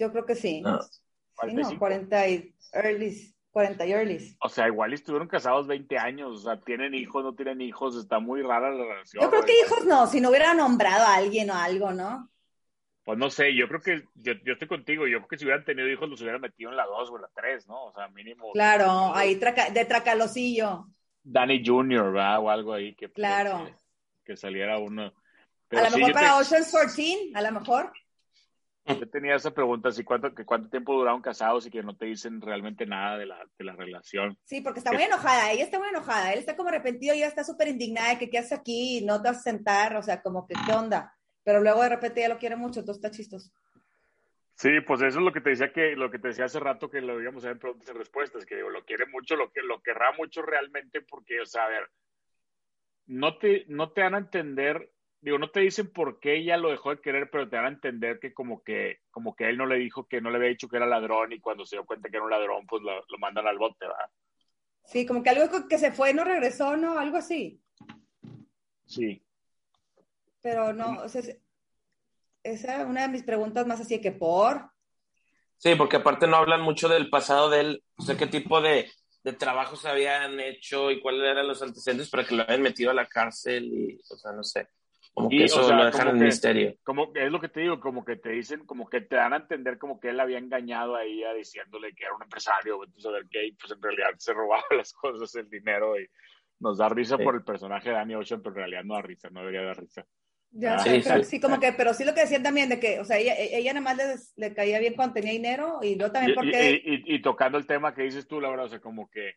Yo creo que sí. No. Sí, 45. no, 40 y early, 40 y early. O sea, igual estuvieron casados 20 años, o sea, tienen hijos, no tienen hijos, está muy rara la relación. Yo creo que hijos no, si no hubiera nombrado a alguien o algo, ¿no? Pues no sé, yo creo que, yo, yo estoy contigo, yo creo que si hubieran tenido hijos los hubieran metido en la 2 o en la 3, ¿no? O sea, mínimo. Claro, ahí traca- de tracalosillo. Danny Jr., ¿verdad? O algo ahí que, Claro. que, que saliera uno. A lo sí, mejor para te- Ocean's 14, a lo mejor. yo tenía esa pregunta, si cuánto, que cuánto tiempo duraron casados y que no te dicen realmente nada de la, de la relación. Sí, porque está muy enojada, ella está muy enojada, él está como arrepentido, ella está súper indignada de que qué hace aquí, no te vas a sentar, o sea, como que qué onda. Pero luego de repente ella lo quiere mucho, entonces está chistoso. Sí, pues eso es lo que te decía que lo que te decía hace rato que lo ver en preguntas y respuestas, que digo, lo quiere mucho, lo que lo querrá mucho realmente porque, o sea, a ver, no te no te dan a entender, digo, no te dicen por qué ella lo dejó de querer, pero te dan a entender que como que como que él no le dijo que no le había dicho que era ladrón y cuando se dio cuenta que era un ladrón, pues lo, lo mandan al bote, ¿verdad? Sí, como que algo que se fue, no regresó, ¿no? Algo así. Sí. Pero no, o sea, se- esa es una de mis preguntas más así de que por. Sí, porque aparte no hablan mucho del pasado de él, o sea, qué tipo de, de trabajos habían hecho y cuáles eran los antecedentes para que lo hayan metido a la cárcel y, o sea, no sé. Como que Y, eso o sea, lo dejan en que- misterio. Como que es lo que te digo, como que te dicen, como que te dan a entender como que él había engañado a ella diciéndole que era un empresario, entonces a ver ahí, pues en realidad se robaba (laughs) las cosas, el dinero y nos da risa Sí. por el personaje de Danny Ocean, pero en realidad no da risa, no debería dar risa. Ya Ah, sí, pero sí. sí, como que, pero sí lo que decían también de que, o sea, ella, ella nada más le, caía bien cuando tenía dinero y yo Y, también porque. y- y- y tocando el tema que dices tú, Laura, o sea, como que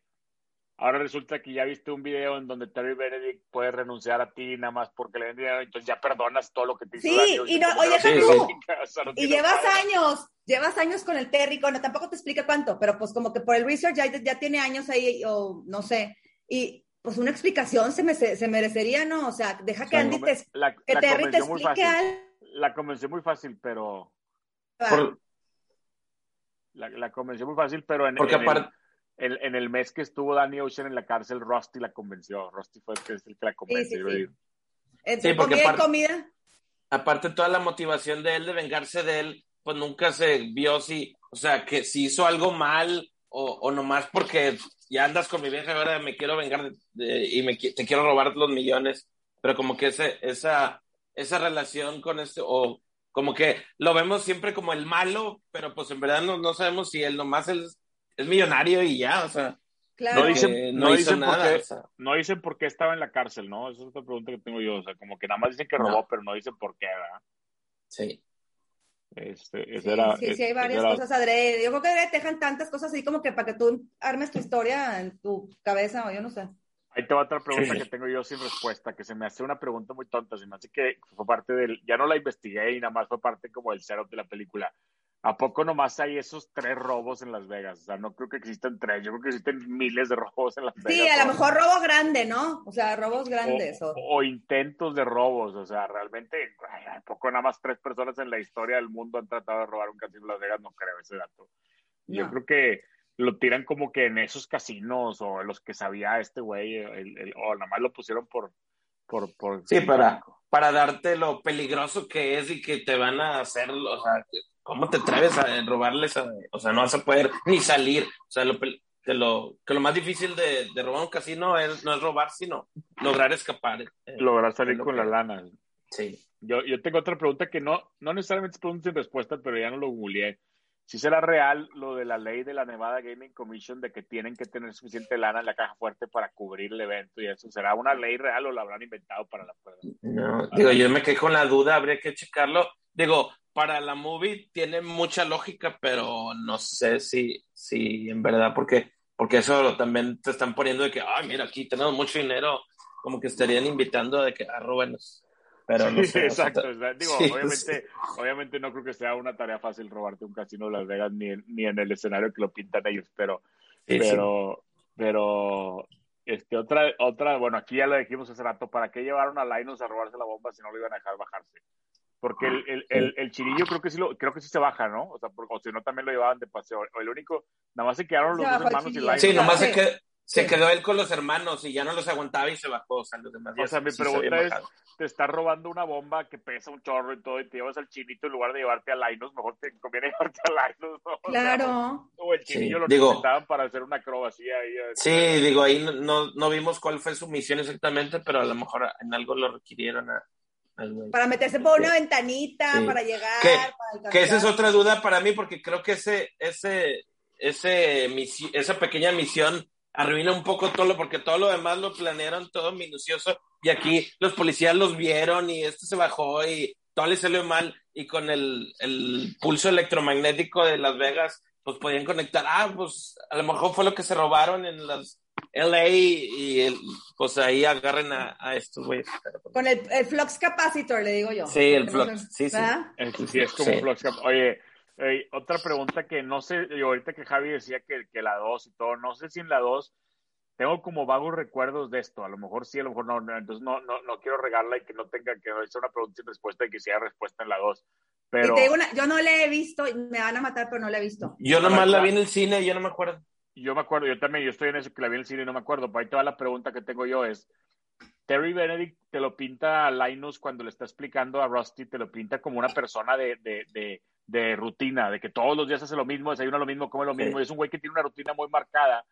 ahora resulta que ya viste un video en donde Terry Benedict puede renunciar a ti nada más porque le den dinero, entonces ya perdonas todo lo que te hizo Sí, y no- como oye, tú. lógica, (laughs) o sea, no Y llevas años, llevas años con el Terry, bueno, tampoco te explica cuánto, pero pues como que por el research ya, ya tiene años ahí, o no sé, y pues una explicación se, me, se, merecería, ¿no? O sea, deja que La Andy te, la- que la Terry te convenció muy explique algo. La convenció muy fácil, pero Por- la, la convenció muy fácil, pero en, Porque en el, aparte- en- en el mes que estuvo Danny Ocean en la cárcel, Rusty la convenció. Rusty fue el que, es el que la convenció. sí, sí. digo. Entre Sí, porque comida y aparte- comida. aparte toda la motivación de él de vengarse de él, pues nunca se vio si, o sea, que si hizo algo mal o, o nomás porque ya andas con mi vieja y ahora me quiero vengar de- de- y me, te quiero robar los millones, pero como que ese, esa, esa relación con este, o como que lo vemos siempre como el malo, pero pues en verdad no, no sabemos si él nomás es, es millonario y ya, o sea, Claro. No dicen, no dicen por nada, qué, o sea. no dicen por qué estaba en la cárcel, ¿no? Esa es otra pregunta que tengo yo. O sea, como que nada más dicen que No. robó, pero no dicen por qué, ¿verdad? sí. Este, Sí, era, sí, sí, hay varias era- cosas adrede. Yo creo que adrede te dejan tantas cosas así como que para que tú armes tu historia en tu cabeza o yo no sé. Ahí te va otra pregunta Sí. que tengo yo sin respuesta, que se me hace una pregunta muy tonta, se me hace que fue parte del, ya no la investigué y nada más fue parte como del setup de la película. ¿A poco nomás hay esos tres robos en Las Vegas? O sea, no creo que existan tres, yo creo que existen miles de robos en Las Vegas. Sí, a lo mejor robo grande, ¿no? O sea, robos grandes. o, O, o intentos de robos, o sea, realmente, ay, ¿a poco nada más tres personas en la historia del mundo han tratado de robar un casino en Las Vegas? No creo ese dato. Yo No. creo que lo tiran como que en esos casinos o en los que sabía este güey, el- el- o nada más lo pusieron por... por, por Sí, para, para darte lo peligroso que es y que te van a hacer, o sea, ¿cómo te atreves a robarles? a- o sea, no vas a poder ni salir. O sea, lo, que, lo, que lo más difícil de, de robar un casino es, no es robar, sino lograr escapar. eh, lograr salir con que- la lana. Sí. Yo, yo tengo otra pregunta que no, no necesariamente es pregunta sin respuesta, pero ya no lo googleé. Si será real lo de la ley de la Nevada Gaming Commission de que tienen que tener suficiente lana en la caja fuerte para cubrir el evento y eso, ¿será una ley real o la habrán inventado para la prueba? No, digo, yo me quedé con la duda, habría que checarlo. Digo, para la movie tiene mucha lógica, pero no sé si, si en verdad, porque, porque eso también te están poniendo de que, ay, mira, aquí tenemos mucho dinero, como que estarían invitando de que, róbenos. Pero no Sí, sé. exacto. o sea, digo, sí, obviamente, obviamente no creo que sea una tarea fácil robarte un casino de Las Vegas ni, en- ni en el escenario que lo pintan ellos, pero, pero, pero, este, otra, otra, bueno, aquí ya lo dijimos hace rato, ¿para qué llevaron a Linus a robarse la bomba si no lo iban a dejar bajarse? Porque el, el, el, el chirillo creo que sí lo, creo que sí se baja, ¿no? O sea, o si no también lo llevaban de paseo. O el único, nada más se quedaron Se los dos hermanos y. Linus. Sí, nomás Sí. se, quedó, se Sí. quedó él con los hermanos y ya no los aguantaba y se bajó. O sea, los demás O sea, mi se pregunta es, te estás robando una bomba que pesa un chorro y todo y te llevas al chinito en lugar de llevarte a Linus, mejor te conviene (laughs) llevarte a Linus, ¿no? O sea, claro. o el chinillo Sí, lo digo- necesitaban para hacer una acrobacía ahí. eh. Sí, digo, ahí no, no, no vimos cuál fue su misión exactamente, pero a lo mejor en algo lo requirieron a, Para meterse por una ventanita, Sí. para llegar. Que- para. Que esa es otra duda para mí, porque creo que ese, ese, ese misi- esa pequeña misión arruina un poco todo lo, porque todo lo demás lo planearon todo minucioso, y aquí los policías los vieron y este se bajó y todo le salió mal, y con el, el pulso electromagnético de Las Vegas, pues podían conectar, ah, pues a lo mejor fue lo que se robaron en las LA y el- pues ahí agarren a, a estos güeyes. Pues, Con el, el flux capacitor, le digo yo. Sí, el flux, sí, sí. sí, es como Sí. Flux Cap. Oye, eh, otra pregunta que no sé, yo ahorita que Javi decía que, que la 2 y todo, no sé si en la 2 tengo como vagos recuerdos de esto, a lo mejor sí, a lo mejor no, no, entonces no, no, no quiero regarla y que no tenga que sea una pregunta sin respuesta y que sea respuesta en la 2. Pero Y te digo una- yo no le he visto, y me van a matar, pero no le he visto. Yo nomás la vi en el cine, yo no me acuerdo. Yo me acuerdo, yo también, yo estoy en eso que la vi en el cine y no me acuerdo, pero ahí toda la pregunta que tengo yo es, Terry Benedict te lo pinta a Linus cuando le está explicando a Rusty, te lo pinta como una persona de, de, de, de rutina, de que todos los días hace lo mismo, desayuna lo mismo, come lo mismo. Sí. Es un güey que tiene una rutina muy marcada.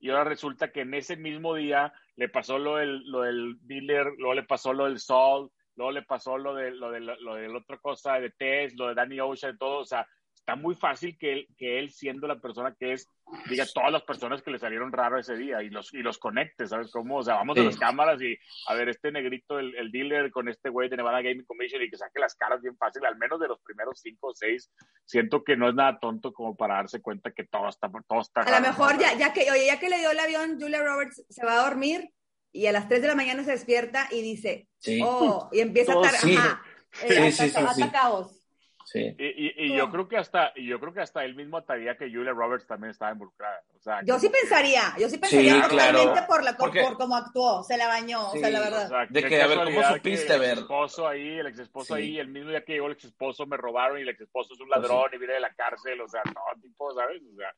Y ahora resulta que en ese mismo día le pasó lo del, lo del dealer, luego le pasó lo del Sol, luego le pasó lo de lo de lo de la otra cosa de Tess, lo de Danny Ocean, todo, o sea, está muy fácil que él, que él siendo la persona que es, diga todas las personas que le salieron raro ese día y los, y los conecte, ¿sabes cómo? O sea, vamos a Sí. las cámaras y a ver este negrito, el, el dealer con este güey de Nevada Gaming Commission y que saque las caras bien fácil, al menos de los primeros cinco o seis, siento que no es nada tonto como para darse cuenta que todo está, todo está A lo mejor ya, ya que, oye, ya que le dio el avión, Julia Roberts se va a dormir y a las 3 de la mañana se despierta y dice, Sí. oh, y empieza Todo a estar, sí. ajá, Sí, eh, sí, hasta- sí, sí. hasta caos. Sí. Y, y, y yo creo que hasta y yo creo que hasta él mismo ataría que Julia Roberts también estaba involucrada. O sea, Yo sí que- pensaría, yo sí pensaría Sí, totalmente claro. por, la, por, Porque- por cómo actuó, se la bañó, Sí, o sea, la O verdad. sea, De que, a ver, ¿cómo supiste ver? El ex esposo ahí, el ex esposo Sí. ahí, el mismo día que llegó el ex esposo me robaron y el ex esposo es un ladrón y viene de la cárcel, o sea, todo tipo, ¿sabes? O sea,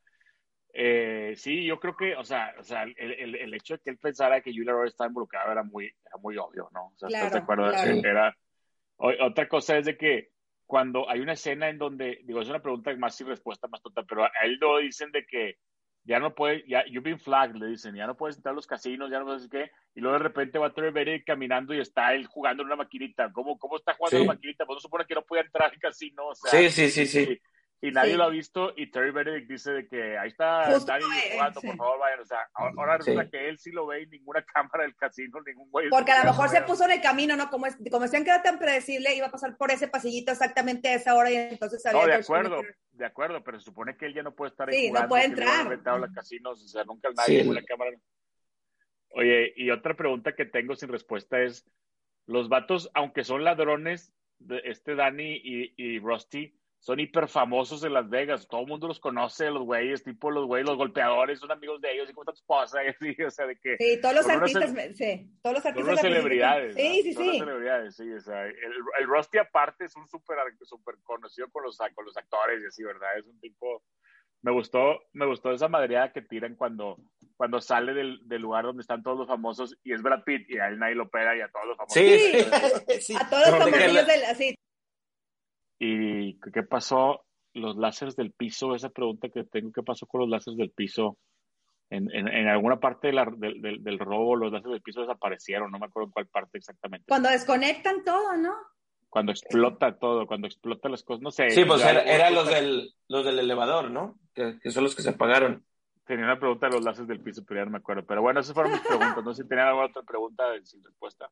eh, sí, yo creo que, o sea, o sea el, el, el hecho de que él pensara que Julia Roberts estaba involucrada era muy, era muy obvio, ¿no? O sea, ¿estás de Claro, acuerdo? claro. Era, o- otra cosa es de que cuando hay una escena en donde, digo, es una pregunta más sin respuesta, más tonta, pero a él lo dicen de que ya no puede, ya, you've been flagged, le dicen, ya no puedes entrar a los casinos, ya no puedes qué, y luego de repente va Terry Benedict caminando y está él jugando en una maquinita. ¿Cómo, cómo está jugando Sí. en una maquinita? Pues no supone que no puede entrar al casino, o sea, Sí, sí, sí, sí. Y nadie Sí. lo ha visto, y Terry Benedict dice de que ahí está Justo, Danny jugando, por favor, vayan, o sea, ahora resulta Sí. que él sí lo ve y ninguna (laughs) cámara del casino, ningún güey. Porque a lo mejor se puso en el camino, ¿no? Como, es, como decían que era tan predecible, iba a pasar por ese pasillito exactamente a esa hora y entonces sabía No, de acuerdo, de acuerdo, pero se supone que él ya no puede estar ahí Sí, no jugando. puede van a entrar. a los casinos, o sea, nunca nadie Sí, una cámara. Oye, y otra pregunta que tengo sin respuesta es, los vatos, aunque son ladrones, este Danny y, y Rusty, son hiper famosos en Las Vegas, todo el mundo los conoce, los güeyes, tipo los güeyes, los golpeadores, son amigos de ellos, y cómo está tu esposa, (laughs) y así, o sea, de que... Sí, todos los Son unas artistas, sí, todos los Son artistas. unas al principio- celebridades. Sí, ¿no? sí, Son unas sí. celebridades, sí. O sea, el, el Rusty aparte es un súper super conocido con los, con los actores y así, ¿verdad? Es un tipo... Me gustó, me gustó esa madreada que tiran cuando, cuando sale del, del lugar donde están todos los famosos y es Brad Pitt y a él nadie lo pega y a todos los famosos. Sí, Sí, (laughs) sí. A todos los la- del, así, ¿Y qué pasó? Los láseres del piso, esa pregunta que tengo, ¿qué pasó con los láseres del piso? En, en, en alguna parte de la- del, del, del robo, los láseres del piso desaparecieron, no me acuerdo en cuál parte exactamente. cuando desconectan todo, ¿no? Cuando explota todo, cuando explota las cosas, no sé. Sí, pues ya- era, era los, del, los del elevador, ¿no? Que, que son los que se apagaron. Tenía una pregunta de los láseres del piso, pero ya no me acuerdo. Pero bueno, esas fueron mis preguntas. No sé si tenían alguna otra pregunta sin respuesta.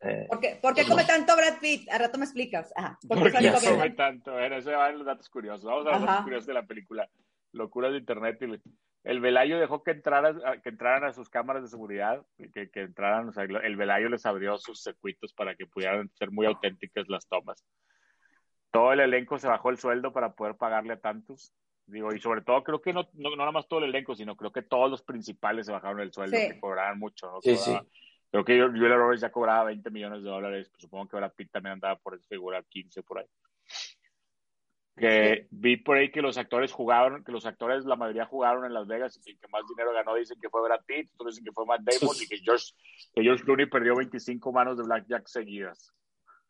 Eh, ¿Por qué, por qué come tanto Brad Pitt? A rato me explicas. Ajá. ¿Por qué ya come tanto. Bueno, eso van los datos curiosos. Vamos a los datos curiosos de la película. Locuras de internet. Y el Velayo dejó que, entraran a- que entraran a sus cámaras de seguridad, que, que entraran, o sea, el Velayo les abrió sus circuitos para que pudieran ser muy auténticas las tomas. Todo el elenco se bajó el sueldo para poder pagarle a tantos. Digo, y sobre todo creo que no, no, no nada más todo el elenco, sino creo que todos los principales se bajaron el sueldo, Sí. que cobraban mucho, ¿no? Sí, Cobraban- Creo que Julia Roberts ya cobraba 20 millones de dólares, pues supongo que Brad Pitt también andaba por esa figura 15 por ahí. Que vi por ahí que los actores jugaron, que los actores la mayoría jugaron en Las Vegas y el que más dinero ganó dicen que fue Brad Pitt, otros dicen que fue Matt Damon y que (laughs) George, que George Clooney perdió 25 manos de Blackjack seguidas.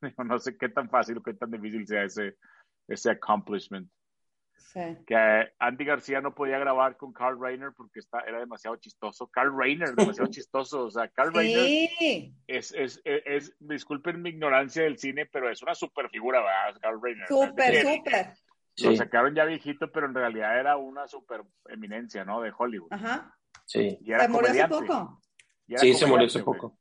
(laughs) No sé qué tan fácil o qué tan difícil sea ese, ese accomplishment Sí. que Andy García no podía grabar con Carl Reiner porque está, era demasiado chistoso. Carl Reiner, demasiado (laughs) chistoso. O sea, Carl Reiner Sí, es, es, es, es- disculpen mi ignorancia del cine, pero es una super figura, ¿verdad? Carl Reiner. súper, súper. Lo sí, sacaron ya viejito, pero en realidad era una super eminencia, ¿no? De Hollywood. Ajá. sí. Y era Se murió hace poco. Y era Sí, se murió hace poco.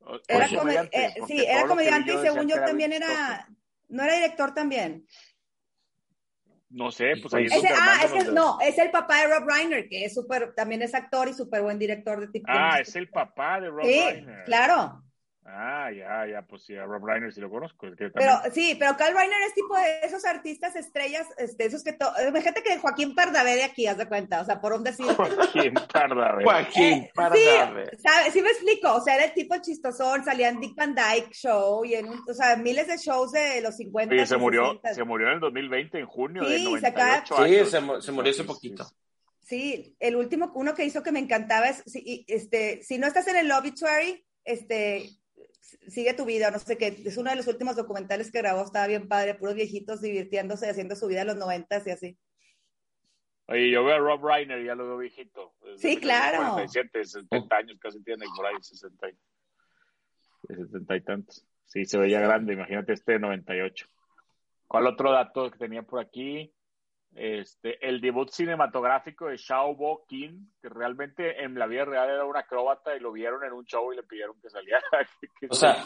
O- Era comediante, eh, sí, era comediante y según yo también era, no era director también. No sé, pues ahí es Ese, ah, es nos- no, es el papá de Rob Reiner, que es súper, también es actor y súper buen director de tipo. Ah, es el papá de Rob Sí, Reiner. claro. Ah, ya, ya, pues sí, a Rob Reiner sí lo conozco. es que Pero sí, pero Carl Reiner es tipo de esos artistas estrellas, este, esos que to... imagínate que Joaquín Pardavé de aquí, haz de cuenta, o sea, por un decir. Joaquín Pardavé. Joaquín, Eh, Pardavé. sí, ¿sabes? Sí me explico, o sea, era el tipo chistosón, salía en Dick Van Dyke Show y en, un- o sea, miles de shows de los 50. Oye, se y murió, 60. se murió en el 2020, en junio Sí, se acaba- 98 Sí, años. se, mu- se murió hace Sí, sí, poquito. sí. Sí, el último, uno que hizo que me encantaba es, si, este, si no estás en el obituary, este, sigue tu vida, no sé qué, es uno de los últimos documentales que grabó, estaba bien padre, puros viejitos divirtiéndose, haciendo su vida en los noventas y así. Oye, yo veo a Rob Reiner, ya lo veo viejito. Sí, claro. 47, 70 años casi tiene, por ahí 60, 70 y tantos. Sí, se veía grande, imagínate este de 98. ¿Cuál otro dato que tenía por aquí? Este, el debut cinematográfico de Shao Bo Kim, que realmente en la vida real era un acróbata y lo vieron en un show y le pidieron que saliera. (laughs) o sea,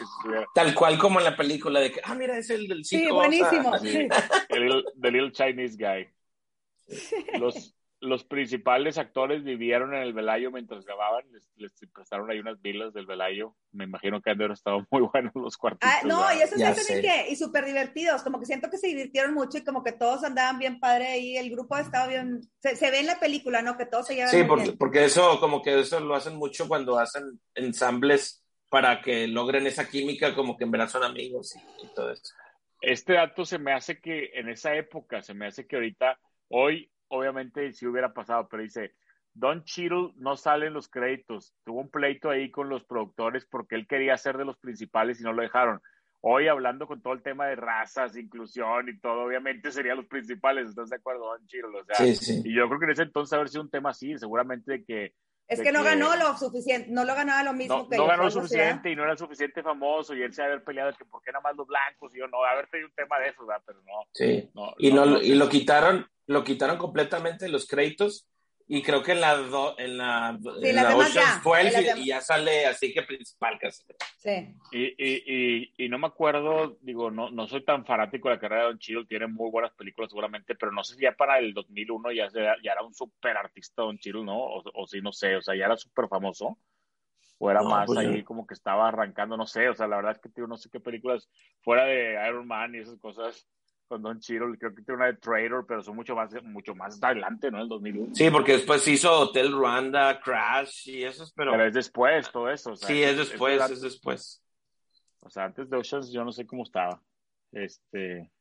tal cual como en la película de que, ah, mira, es el del Sí, buenísimo. sí. El, the Little Chinese Guy. Los, los principales actores vivieron en el Velayo mientras grababan, les, prestaron ahí unas vilas del Velayo. Me imagino que han de haber estado (laughs) muy buenos los cuartos. Ah, no, y eso es también que, y súper divertidos, como que siento que se divirtieron mucho y como que todos andaban bien padre ahí, el grupo estaba bien, se, ve en la película, ¿no? Que todos se llevan Sí, porque, porque eso, como que eso lo hacen mucho cuando hacen ensambles para que logren esa química, como que en verdad son amigos y, y todo eso. Este dato se me hace que en esa época, se me hace que ahorita, hoy obviamente si hubiera pasado, pero dice, Don Cheadle no sale en los créditos. Tuvo un pleito ahí con los productores porque él quería ser de los principales y no lo dejaron. Hoy hablando con todo el tema de razas, inclusión y todo, obviamente serían los principales. ¿Estás de acuerdo, Don Cheadle? O sea, sí, sí. Y yo creo que en ese entonces haber sido un tema así, seguramente de que... Es que no ganó lo suficiente, no lo ganaba lo mismo no, que No ganó lo suficiente y no era suficiente famoso y él se haber peleado que por qué nada más los blancos y yo no, haber tenido un tema de eso, ¿verdad? Pero no. Sí. y, no, y lo quitaron, lo quitaron completamente los créditos y creo que en la, en la, en la Ocean's 12 y, ya sale así que principal casi. Sí. Y, y, y, y, no me acuerdo, digo, no, no soy tan fanático de la carrera de Don Cheadle, tiene muy buenas películas seguramente, pero no sé si ya para el 2001 ya, ya era un súper artista Don Cheadle, ¿no? O, o si no sé, o sea, ya era súper famoso. O era más pues ahí como que estaba arrancando, no sé, o sea, la verdad es que tío, no sé qué películas fuera de Iron Man y esas cosas con Don Cheadle, creo que tiene una de Trader, pero son mucho más, mucho más adelante, ¿no? El 2001. Sí, porque después hizo Hotel Rwanda, Crash y eso, pero... Pero es después todo eso. O sea, sí, es después, es, es, después. O sea, antes de Oceans yo no sé cómo estaba. Este...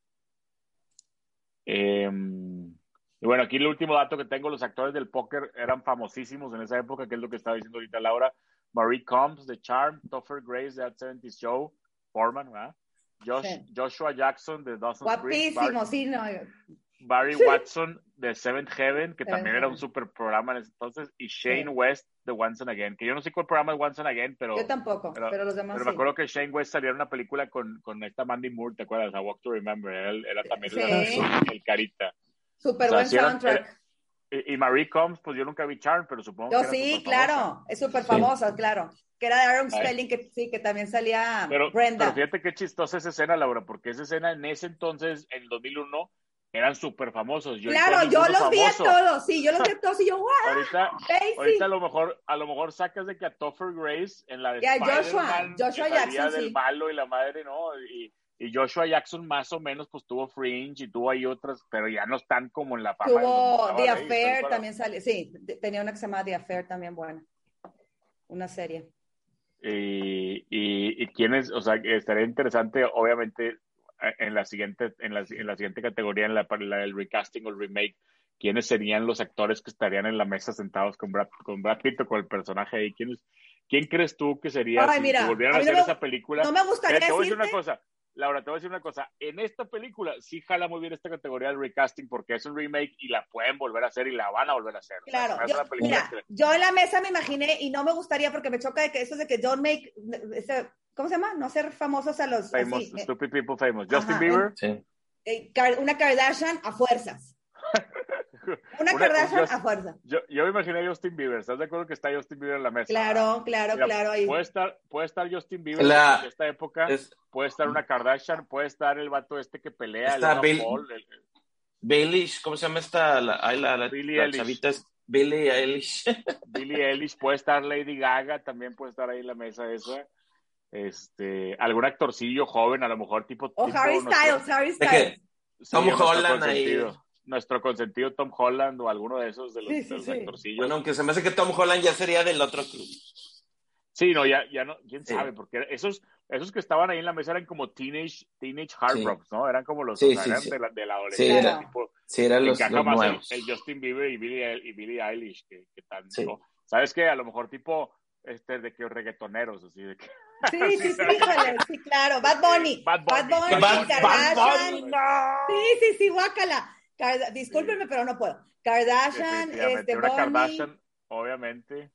Eh, y bueno, aquí el último dato que tengo, los actores del póker eran famosísimos en esa época, que es lo que estaba diciendo ahorita Laura. Marie Combs de Charm, Topher Grace de That 70 Show, Foreman, ¿verdad? Josh, Sí. Joshua Jackson de Dawson's Creek, Guapísimo, Barry, sí, no. Barry (laughs) Watson de Seventh Heaven, que también era un super programa en ese entonces, y Shane Sí. West de Once and Again, que yo no sé cuál programa es Once and Again, pero, Yo tampoco, pero- pero, los demás pero sí. me acuerdo que Shane West salió en una película con, con esta Mandy Moore, ¿te acuerdas? A Walk to Remember, era, era también el carita. O sea, buen soundtrack. era- y, y Marie Combs, pues yo nunca vi Charm, pero supongo Yo que era sí, claro, es súper famosa, claro. Que era de Aaron. Spelling, que sí, que también salía Pero, Brenda. pero fíjate qué chistosa esa escena, Laura, porque esa escena en ese entonces, en el 2001, eran súper famosos. Yo claro, yo los vi a todos, sí, yo los vi a todos y yo, ¡guau! Ahorita, a lo mejor, a lo mejor sacas de que a Topher Grace en la de Joshua, Jackson, del sí. malo y la madre, ¿no? Y, y Joshua Jackson más o menos pues tuvo Fringe y tuvo ahí otras, pero ya no están como en la fama. Tuvo The ahí, ¿estás de Affair, también sale, sí, tenía una que se llama The Affair también buena. Una serie. Y, y, y quiénes, o sea, que estaría interesante, obviamente, en la siguiente, en la, en la siguiente categoría, en la, para la del recasting o el remake, quiénes serían los actores que estarían en la mesa sentados con Brad, con Brad Pitt o con el personaje ahí. ¿Quiénes, ¿Quién crees tú que sería Ay, si mira, volvieran a a mí no hacer esa película? No me gustaría Eh, te voy a decir una cosa, Laura, te voy a decir una cosa. En esta película sí jala muy bien esta categoría del recasting porque es un remake y la pueden volver a hacer y la van a volver a hacer. O sea, Claro, yo, una película mira, que- yo en la mesa me imaginé y no me gustaría porque me choca de que eso de que don't make, ese- ¿cómo se llama? No ser famosos a los, famous, así, eh, Stupid People Famous. Justin Ajá, Bieber. Sí. eh, una Kardashian a fuerzas. Una, Una- Kardashian Just- a fuerza. Yo, yo me imaginé a Justin Bieber. ¿Estás de acuerdo que está Justin Bieber en la mesa? Claro, claro, Mira, claro. ahí. Puede estar, puede estar Justin Bieber La- en esta época, Es puede estar una Kardashian, puede estar el vato este que pelea, el Está Bill- Paul, el- Billie, ¿cómo se llama esta? La, la, la, Billie la Eilish. chavita es Billie Eilish. (laughs) Billie Eilish, puede estar Lady Gaga, también puede estar ahí en la mesa esa. Este, algún actorcillo joven, a lo mejor tipo. O tipo Harry Styles, Harry Styles. sí, Tom Holland ahí. Nuestro consentido Tom Holland o alguno de esos de los, Sí, sí, de los sí. actorcillos. Bueno, aunque se me hace que Tom Holland ya sería del otro club. Sí, no, ya, ya no, quién Sí. sabe, porque esos, esos que estaban ahí en la mesa eran como teenage, teenage heartthrobs, ¿no? Eran como los Sí, o sea, sí, eran sí. De, la, de la Sí, adolescencia. era- tipo, Sí, eran los, los más el, nuevos. el Justin Bieber y Billie, y Billie Eilish, que, que tan, Sí. ¿no? ¿Sabes qué? A lo mejor tipo, este, de que reggaetoneros, así de que... Sí, (laughs) sí, sí, híjole, sí, claro. Bad Bunny. Bad Bad Bunny. Bunny, Bad- Kardashian. Bad Bunny, Sí, sí, sí, guácala. Karda- Discúlpenme, pero no puedo. Kardashian, este, una. Kardashian, obviamente.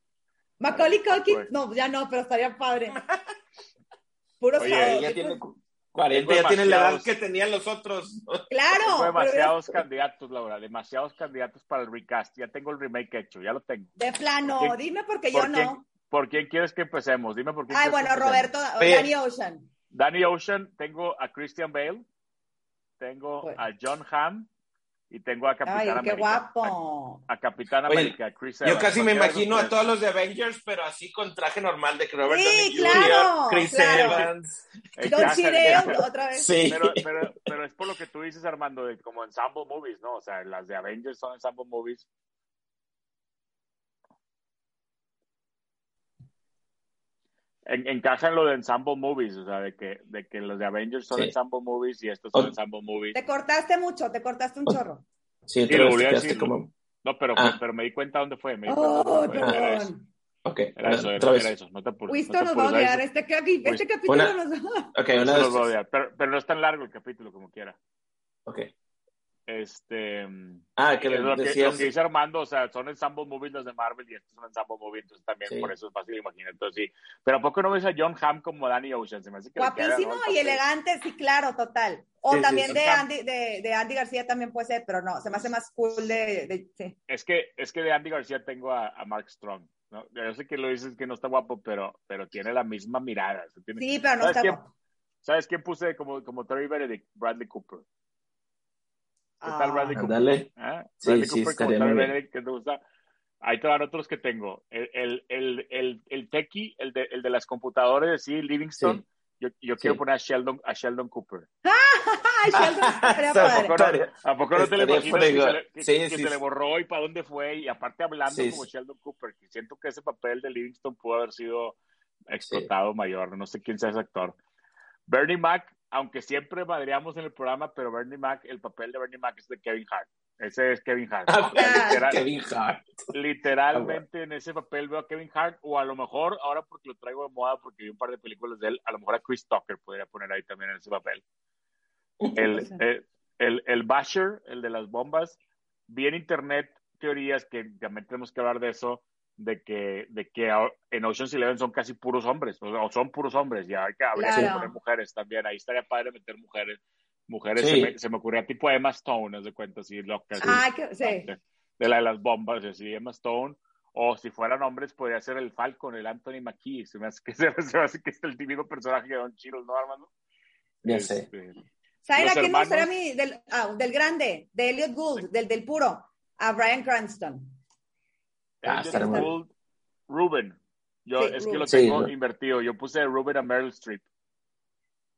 Macaulay Culkin, Pues. no, ya no, pero estaría padre. (laughs) Puros Oye, Ella tiene pues, cu- 40, Tengo ya tiene la edad que tenían los otros. Claro. Tengo pero demasiados candidatos, Laura, demasiados candidatos para el recast. Ya tengo el remake hecho, ya lo tengo. De plano, ¿Por qué- dime porque yo ¿Por quién, no. ¿Por quién quieres que empecemos? Dime por quién Ay, bueno. Roberto, Oye. Danny Ocean. Danny Ocean, tengo a Christian Bale, tengo Bueno. a John Hamm y tengo a Capitán Ay, qué América. guapo. A, a Capitán Oye, América, Chris Yo Evans. casi me imagino a todos los de Avengers, pero así con traje normal de Robert Sí, Downey Jr., claro, Chris claro. Evans. Don Chireo, otra vez. Sí. Pero, pero, pero es por lo que tú dices, Armando, de como ensemble movies, ¿no? O sea, las de Avengers son ensemble movies. En, encajan lo de ensemble movies, o sea, de que, de que los de Avengers son Sí. ensemble movies y estos son Oh. ensemble movies. Te cortaste mucho, te cortaste un Oh. chorro. Sí, otra lo vez volví te a decir. como... No, pero, Ah. pero me di cuenta dónde fue. Me di cuenta Oh, dónde fue. Era eso. perdón. Ok, Era eso, era, otra vez. era eso. No te apures. Wisto no te nos va a odiar. Este, capi- este capítulo Una- nos Ok, eso una de los va a odiar. Pero, pero no es tan largo el capítulo como quiera. Ok. Este. Ah, que es lo, que, decías... lo que dice Armando, o sea, son ensemble movies los de Marvel y estos son ensemble movies, entonces también Sí. por eso es fácil imaginar. Entonces sí. Pero ¿a poco no ves a John Hamm como Danny Ocean? Se me hace que queda, Guapísimo y elegante, sí, claro, total. O Sí, también sí. de, Andy, de, de Andy García también puede ser, pero no, se me hace más cool de... de- sí. Es que, es que de Andy García tengo a, a Mark Strong. ¿no? Yo sé que lo dices que no está guapo, pero, pero tiene la misma mirada. Sí, pero no ¿Sabes está quién- guapo. ¿Sabes quién puse como, como Terry Benedict? Bradley Cooper. ¿Qué tal Ah. Bradley Cooper? Ándale. ¿Ah? Sí, Bradley sí, Cooper estaría muy bien. ¿qué te gusta? Ahí te van otros que tengo. El, el, el, el, el techie, el de, el de las computadoras, sí, Livingston. Sí. Yo, yo Sí. quiero poner a Sheldon, a Sheldon Cooper. (laughs) ¿A (laughs) poco no? ¿A poco no te Estaría imaginas que, se le, que- Sí, que sí, se le borró y para dónde fue? Y aparte hablando Sí, como sí. Sheldon Cooper, que siento que ese papel de Livingston pudo haber sido explotado mayor. No sé quién sea ese actor. Bernie Mac, aunque siempre madreamos en el programa, pero Bernie Mac, el papel de Bernie Mac es de Kevin Hart. Ese es Kevin Hart. Ah, literal- Kevin Hart. literalmente en ese papel veo a Kevin Hart, o a lo mejor, ahora porque lo traigo de moda, porque vi un par de películas de él, a lo mejor a Chris Tucker podría poner ahí también en ese papel. El, el, el, el Basher, el de las bombas, vi en internet teorías que también tenemos que hablar de eso, de que, de que en Ocean's Eleven son casi puros hombres, o, son puros hombres, ya hay que habría que Claro. poner mujeres también, ahí estaría padre meter mujeres. Mujeres, Sí. se, me, se me ocurría tipo Emma Stone, de cuenta, así loca. así Ay, que, sí. de, de la de las bombas, así, Emma Stone, o si fueran hombres, podría ser el Falcon, el Anthony McKee, se me hace que, (laughs) se, me hace que es el típico personaje de Don Chiros, ¿no, Armando? Ya sé. Este, ¿Saben Los a quién me gustaría a mí? Del, ah, del grande, de Elliot Gould, del, del puro, a Brian Cranston. Ah, Gould, Ruben, yo Sí, es que lo Sí, tengo ¿no? invertido, yo puse Ruben a Meryl Streep,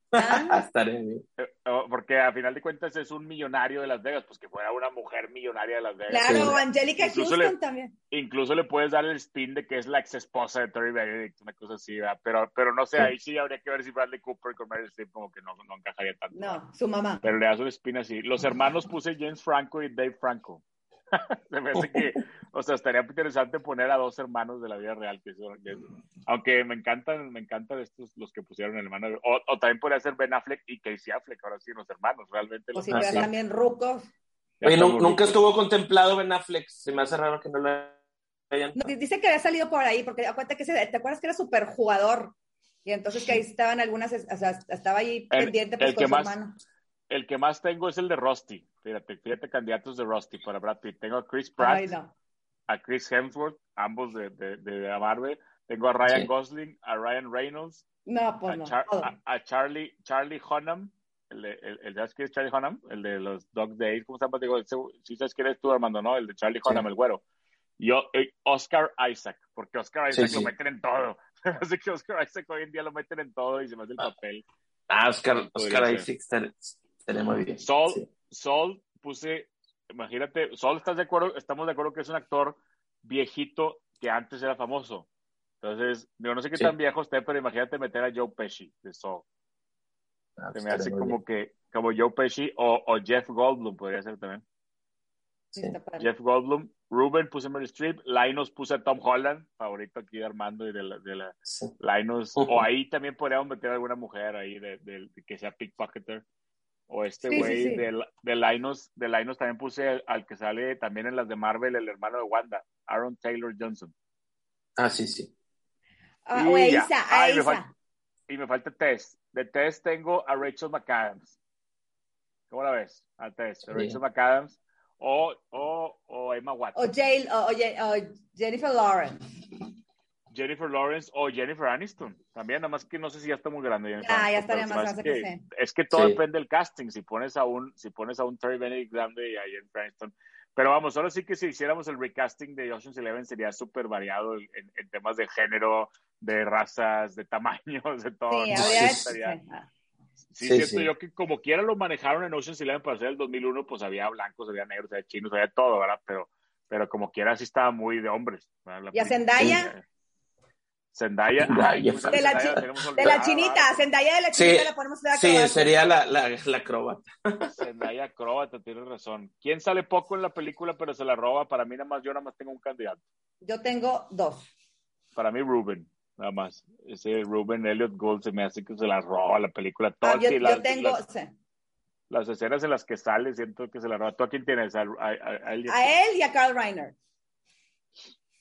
Ah, (laughs) eh, oh, porque a final de cuentas es un millonario de Las Vegas, pues que fuera una mujer millonaria de Las Vegas. claro, Sí. Angelica Incluso Houston le- también. incluso le puedes dar el spin de que es la ex esposa de Terry Benedict, una cosa así, ¿verdad? Pero, pero no sé, Sí. ahí sí habría que ver si Bradley Cooper con Meryl Streep como que no, no encajaría tanto. No, su mamá. Pero le das un spin así. Los hermanos puse James Franco y Dave Franco. (laughs) Se me hace que, o sea, estaría interesante poner a dos hermanos de la vida real, que son, que- aunque me encantan, me encantan estos, los que pusieron el hermano, o, o también podría ser Ben Affleck y Casey Affleck, ahora sí, los hermanos, realmente. O Los si Ah, te sí. también rucos. Oye, nunca estuvo contemplado Ben Affleck. Se me hace raro que no lo hayan. No, dice que había salido por ahí, porque acuérdate que te acuerdas que era súper jugador. Y entonces que ahí estaban algunas, o sea, estaba ahí El- pendiente pues el con que su más- hermano. El que más tengo es el de Rusty. Fíjate, fíjate candidatos de Rusty para Brad Pitt. Tengo a Chris Pratt, Ay, no. a Chris Hemsworth, ambos de, de, de Marvel. Tengo a Ryan Sí. Gosling, a Ryan Reynolds, No, pues a, no. Char- a- a Charlie, Charlie Hunnam, el de, el, el- ¿sabes quién es Charlie Hunnam? El de los Dog Days, ¿cómo se llama? Digo, sí sabes quién eres tú, Armando, ¿no? El de Charlie Sí. Hunnam, el güero. Yo, eh, Oscar Isaac, porque Oscar Isaac sí. lo meten en todo. (laughs) Así que Oscar Isaac hoy en día lo meten en todo y se me hace el papel. Ah, Oscar, Oscar. Isaac estaría, estaría muy bien. Sol, Sí. Sol, puse, imagínate, Sol, ¿estás de acuerdo? Estamos de acuerdo que es un actor viejito que antes era famoso. Entonces, yo no sé qué Sí. tan viejo esté, pero imagínate meter a Joe Pesci de Saw. Ah, Se me hace como que, como Joe Pesci o, o Jeff Goldblum podría ser también. Sí. Jeff Goldblum, Ruben puse a Meryl Streep, Linus puse a Tom Holland, favorito aquí de Armando y de la, de la Sí. Linus. (laughs) O ahí también podríamos meter alguna mujer ahí de, de- de que sea pickpocketer. O este Sí, sí, güey sí. de, de Linus, de Linus también puse al, al que sale también en las de Marvel, el hermano de Wanda, Aaron Taylor Johnson. Ah, sí, sí. Ah, Y. Isa, me falta- Y me falta Tess. De Tess tengo a Rachel McAdams. ¿Cómo la ves? A Tess. Sí. Rachel McAdams. O, o, o Emma Watson. O, Jail, o, o Jennifer Lawrence. Jennifer Lawrence o Jennifer Aniston. También, nada más que no sé si ya está muy grande. Jennifer Ah, ya estaría más grande hace que Es que todo Sí. depende del casting. Si pones a un, si pones a un Terry Benedict grande y a Jennifer Aniston. Pero vamos, ahora sí que si hiciéramos el recasting de Ocean's Eleven sería súper variado en, en temas de género, de razas, de tamaños, de todo. Sí. Estaría- sí. Ah. Sí, Sí, siento sí. yo que como quiera lo manejaron en Ocean's Eleven para hacer el 2001, pues había blancos, había negros, había chinos, había todo, ¿verdad? Pero, pero como quiera sí estaba muy de hombres. ¿verdad? La ¿Y a. Zendaya? Zendaya. Zendaya. ay, De la Zendaya chi- tenemos De la chinita. Zendaya de la Sí, chinita la ponemos de Sí, sería la, la, la acróbata. (laughs) Zendaya acróbata, tienes razón. ¿Quién sale poco en la película pero se la roba? Para mí nada más, yo nada más tengo un candidato. Yo tengo dos. Para mí Ruben, nada más. Ese Ruben Elliot Gould se me hace que se la roba la película. Ah, Todas yo, sí, yo las, tengo las- sí. las escenas en las que sale siento que se la roba. ¿Tú a quién tienes? ¿A, a- a- a él y a a quién? él y a Carl Reiner.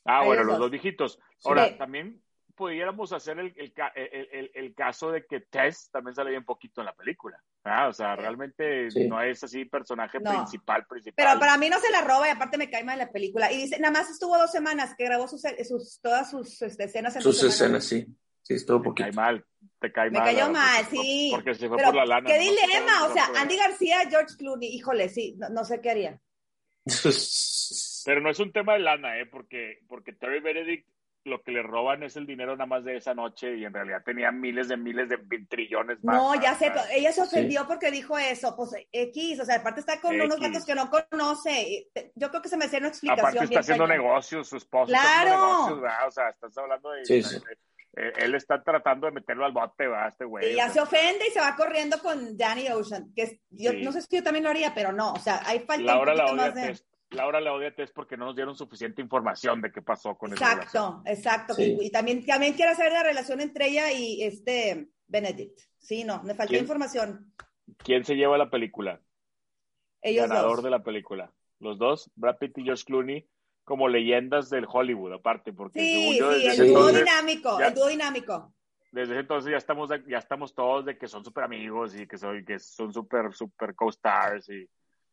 Ah, a bueno, los dos. dos viejitos. Ahora, Sí. también pudiéramos hacer el, el, ca- el- el- el caso de que Tess también sale bien poquito en la película. Ah, o sea, realmente Sí. no es así personaje No. principal, principal. Pero para mí no se la roba y aparte me cae mal la película. Y dice, nada más estuvo dos semanas que grabó sus, sus, todas sus este, escenas en Sus escenas, sí. Sí, estuvo te poquito. cae mal, te cae Me mal. cayó ¿verdad? mal, Porque- sí. Porque se fue Pero por la lana. qué ¿no? dilema, o sea, Andy García, George Clooney, híjole, sí, no, no sé qué haría. (laughs) Pero no es un tema de lana, ¿eh? Porque, porque Terry Benedict lo que le roban es el dinero nada más de esa noche y en realidad tenía miles de miles de trillones más. No, ya sé, pero ella se ofendió porque dijo eso, pues X, o sea, aparte está con unos datos que no conoce. Yo creo que se me hacía una explicación. Aparte está haciendo cañón. negocios, su esposo Claro. está haciendo negocios, ¿verdad? O sea, estás hablando de... Sí, sí. eh, él está tratando de meterlo al bote, ¿verdad? Este güey. Y o ya sea, se ofende y se va corriendo con Danny Ocean, que es- yo Sí. no sé si yo también lo haría, pero no, o sea, hay falta Laura un la poquito odia más de... Laura la odia Tess porque no nos dieron suficiente información de qué pasó con esa relación. Exacto, exacto. Sí. Y, y también, también quiero saber la relación entre ella y este Benedict. Sí, no, me faltó ¿Quién? información. ¿Quién se lleva la película? Ellos Ganador dos. de la película. Los dos, Brad Pitt y George Clooney, como leyendas del Hollywood, aparte, porque Sí, yo sí, el dúo dinámico, ya- el dúo dinámico. desde ese entonces ya estamos, ya estamos todos de que son súper amigos y que, soy, que son súper, súper co-stars y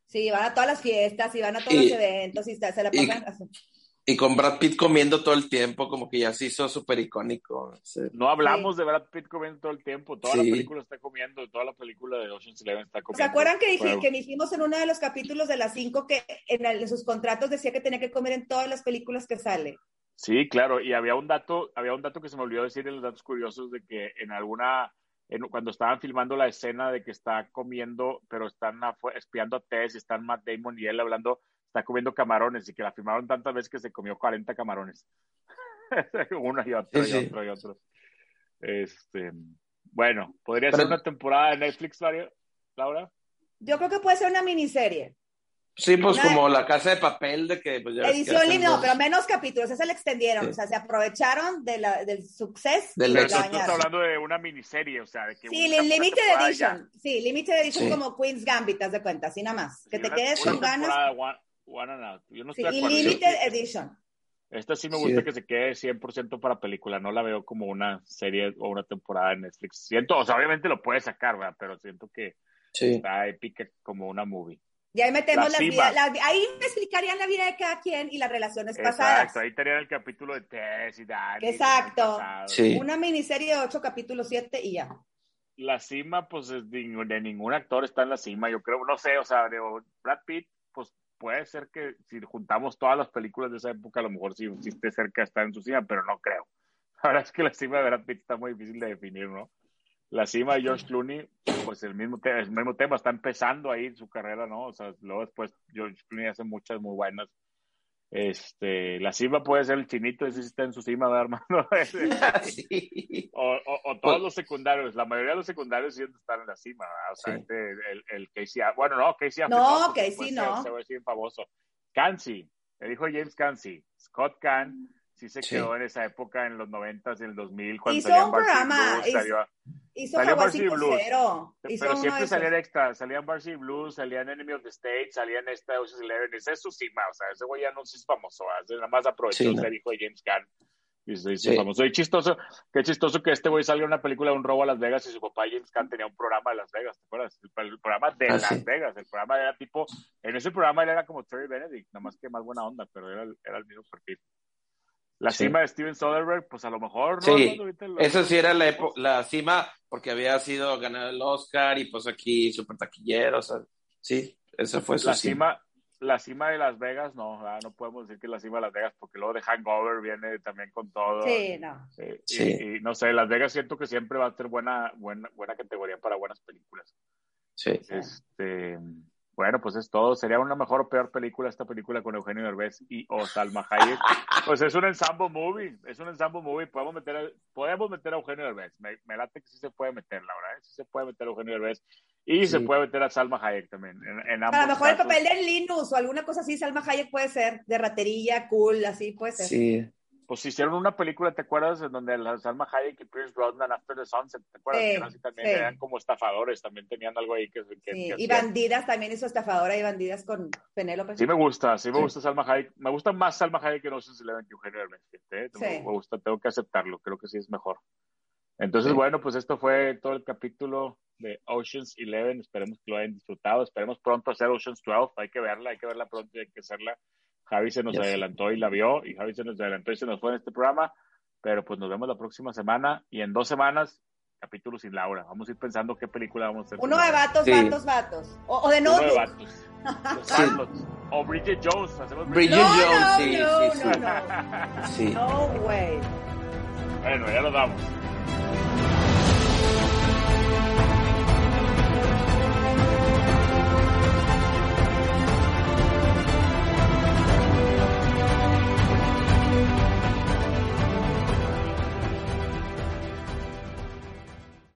Sí, van a todas las fiestas y van a todos Y- los eventos y se se la y- pasan así. Y con Brad Pitt comiendo todo el tiempo, como que ya se hizo súper icónico. Sí. no hablamos de Brad Pitt comiendo todo el tiempo, toda la película está comiendo, toda la película de Ocean's Eleven está comiendo. ¿Se acuerdan que, dij- Bueno, que dijimos en uno de los capítulos de las cinco que en, el- en sus contratos decía que tenía que comer en todas las películas que sale? Sí, claro, y había un dato, había un dato que se me olvidó decir en los datos curiosos de que en alguna, en- cuando estaban filmando la escena de que está comiendo, pero están espiando a Tess, y están Matt Damon y él hablando, está comiendo camarones y que la filmaron tantas veces que se comió 40 camarones. (laughs) Uno y otro Sí, y otro y otro. Este, bueno, podría Pero- ser una temporada de Netflix, Laura. Yo creo que puede ser una miniserie. Sí, pues Una- como la casa de papel de que pues ya que Edición libre, no, dos- pero menos capítulos, esa la extendieron, Sí. o sea, se aprovecharon de la, del suceso Del tú estás hablando de una miniserie, o sea, de que Sí, limited ya. edition, sí, limited edition Sí. como Queen's Gambit, haz de cuenta, así nada más, que Sí, te una- quedes una con ganas, One, one and out. Yo no sí, estoy de y limited edition. Esta sí me Sí. gusta que se quede 100% para película. No la veo como una serie o una temporada en Netflix. Siento, o sea, obviamente lo puede sacar, ¿verdad? Pero siento que Sí. está épica como una movie. Y ahí metemos La las cima. vidas, las- ahí me explicarían la vida de cada quien y las relaciones pasadas. Exacto, ahí tenían el capítulo de Tess y Dani. Exacto. Sí. Una miniserie de ocho capítulos, siete y ya. La cima, pues, es de, de ningún actor está en la cima, yo creo. No sé, o sea, de Brad Pitt, pues puede ser que si juntamos todas las películas de esa época, a lo mejor sí, sí esté cerca de estar en su cima, pero no creo. La verdad es que la cima de Brad Pitt está muy difícil de definir, ¿no? La cima de George Clooney, pues el mismo, el mismo tema, está empezando ahí su carrera, ¿no? O sea, luego después George Clooney hace muchas muy buenas. Este, la cima puede ser el chinito, ese sí está en su cima, ¿verdad, hermano? (laughs) (laughs) Sí. o, o- o todos los secundarios, la mayoría de los secundarios sí están en la cima, ¿verdad? O sea, Sí. este, el, el Casey, bueno, no, Casey No, Casey no. Se va a decir famoso. Cansey, el hijo de James Cansey, Scott Can, sí se Sí. quedó en esa época, en los noventas y en el 2000, cuando Hizo salían un programa, Blues, hizo- salió- Hizo Salió Varsity Blues. 5-0. Hizo pero siempre salían esos. extra, salían Varsity Blues, salían Enemy of the State, salían esta Ocean's Eleven, ese es su cima, o sea, ese güey ya no es famoso, nada más aprovechó Sí, no. hijo de James Gunn y se hizo Sí. famoso. Y chistoso, qué chistoso que este güey salió en una película de un robo a Las Vegas y su papá James Gunn tenía un programa de Las Vegas, ¿te acuerdas? El, el programa de Ah, Las sí. Vegas, el programa era tipo, en ese programa él era como Terry Benedict, nada más que más buena onda, pero era, el- era el mismo perfil. La Sí. cima de Steven Soderbergh, pues a lo mejor, ¿no? Sí, lo- Eso sí era la, epo- la cima porque había sido ganar el Oscar y pues aquí súper taquillero. O sea, sí, esa fue su la cima. cima, la cima de Las Vegas, no, ah, no podemos decir que la cima de Las Vegas, porque luego de Hangover viene también con todo. Sí, no. Eh, y- Sí. y, no sé, Las Vegas siento que siempre va a ser buena, buena, buena categoría para buenas películas. Sí. Este, bueno, pues es todo. Sería una mejor o peor película esta película con Eugenio Derbez y o Salma Hayek. (laughs) Pues es un ensemble movie, es un ensemble movie. Podemos meter, a, podemos meter a Eugenio Derbez. Me, me late que sí se puede meter, la verdad. ¿eh? Sí se puede meter a Eugenio Derbez y se puede meter a Salma Hayek también. En, en A lo mejor el papel de Linus o alguna cosa así, Salma Hayek puede ser, de raterilla, cool, así puede ser. Sí. Pues hicieron una película, ¿te acuerdas? En donde la Salma Hayek y Pierce Brosnan After the Sunset, ¿te acuerdas? Sí, Que así también sí. eran como estafadores, también tenían algo ahí que, que- Sí, que Y bandidas también hizo estafadora y bandidas con Penélope. Sí me gusta, sí me gusta Salma Hayek. Me gusta más Salma Hayek que Ocean's Eleven que Eugenio Derbez. fíjate, ¿eh? Sí. Me gusta, tengo que aceptarlo, creo que sí es mejor. Entonces, bueno, pues esto fue todo el capítulo de Ocean's Eleven. Esperemos que lo hayan disfrutado. Esperemos pronto hacer Ocean's 12. Hay que verla, hay que verla pronto y hay que hacerla. Javi se nos adelantó y la vio, y Javi se nos adelantó y se nos fue en este programa. Pero pues nos vemos la próxima semana y en dos semanas, capítulo sin Laura. Vamos a ir pensando qué película vamos a hacer. Uno de vatos, Sí. vatos, vatos. O, o de Uno de vatos. (laughs) Los Sí. O Bridget Jones. Hacemos Bridget No, Jones, no, sí, no, sí, sí. no, no. Sí. No way. Bueno, ya lo damos.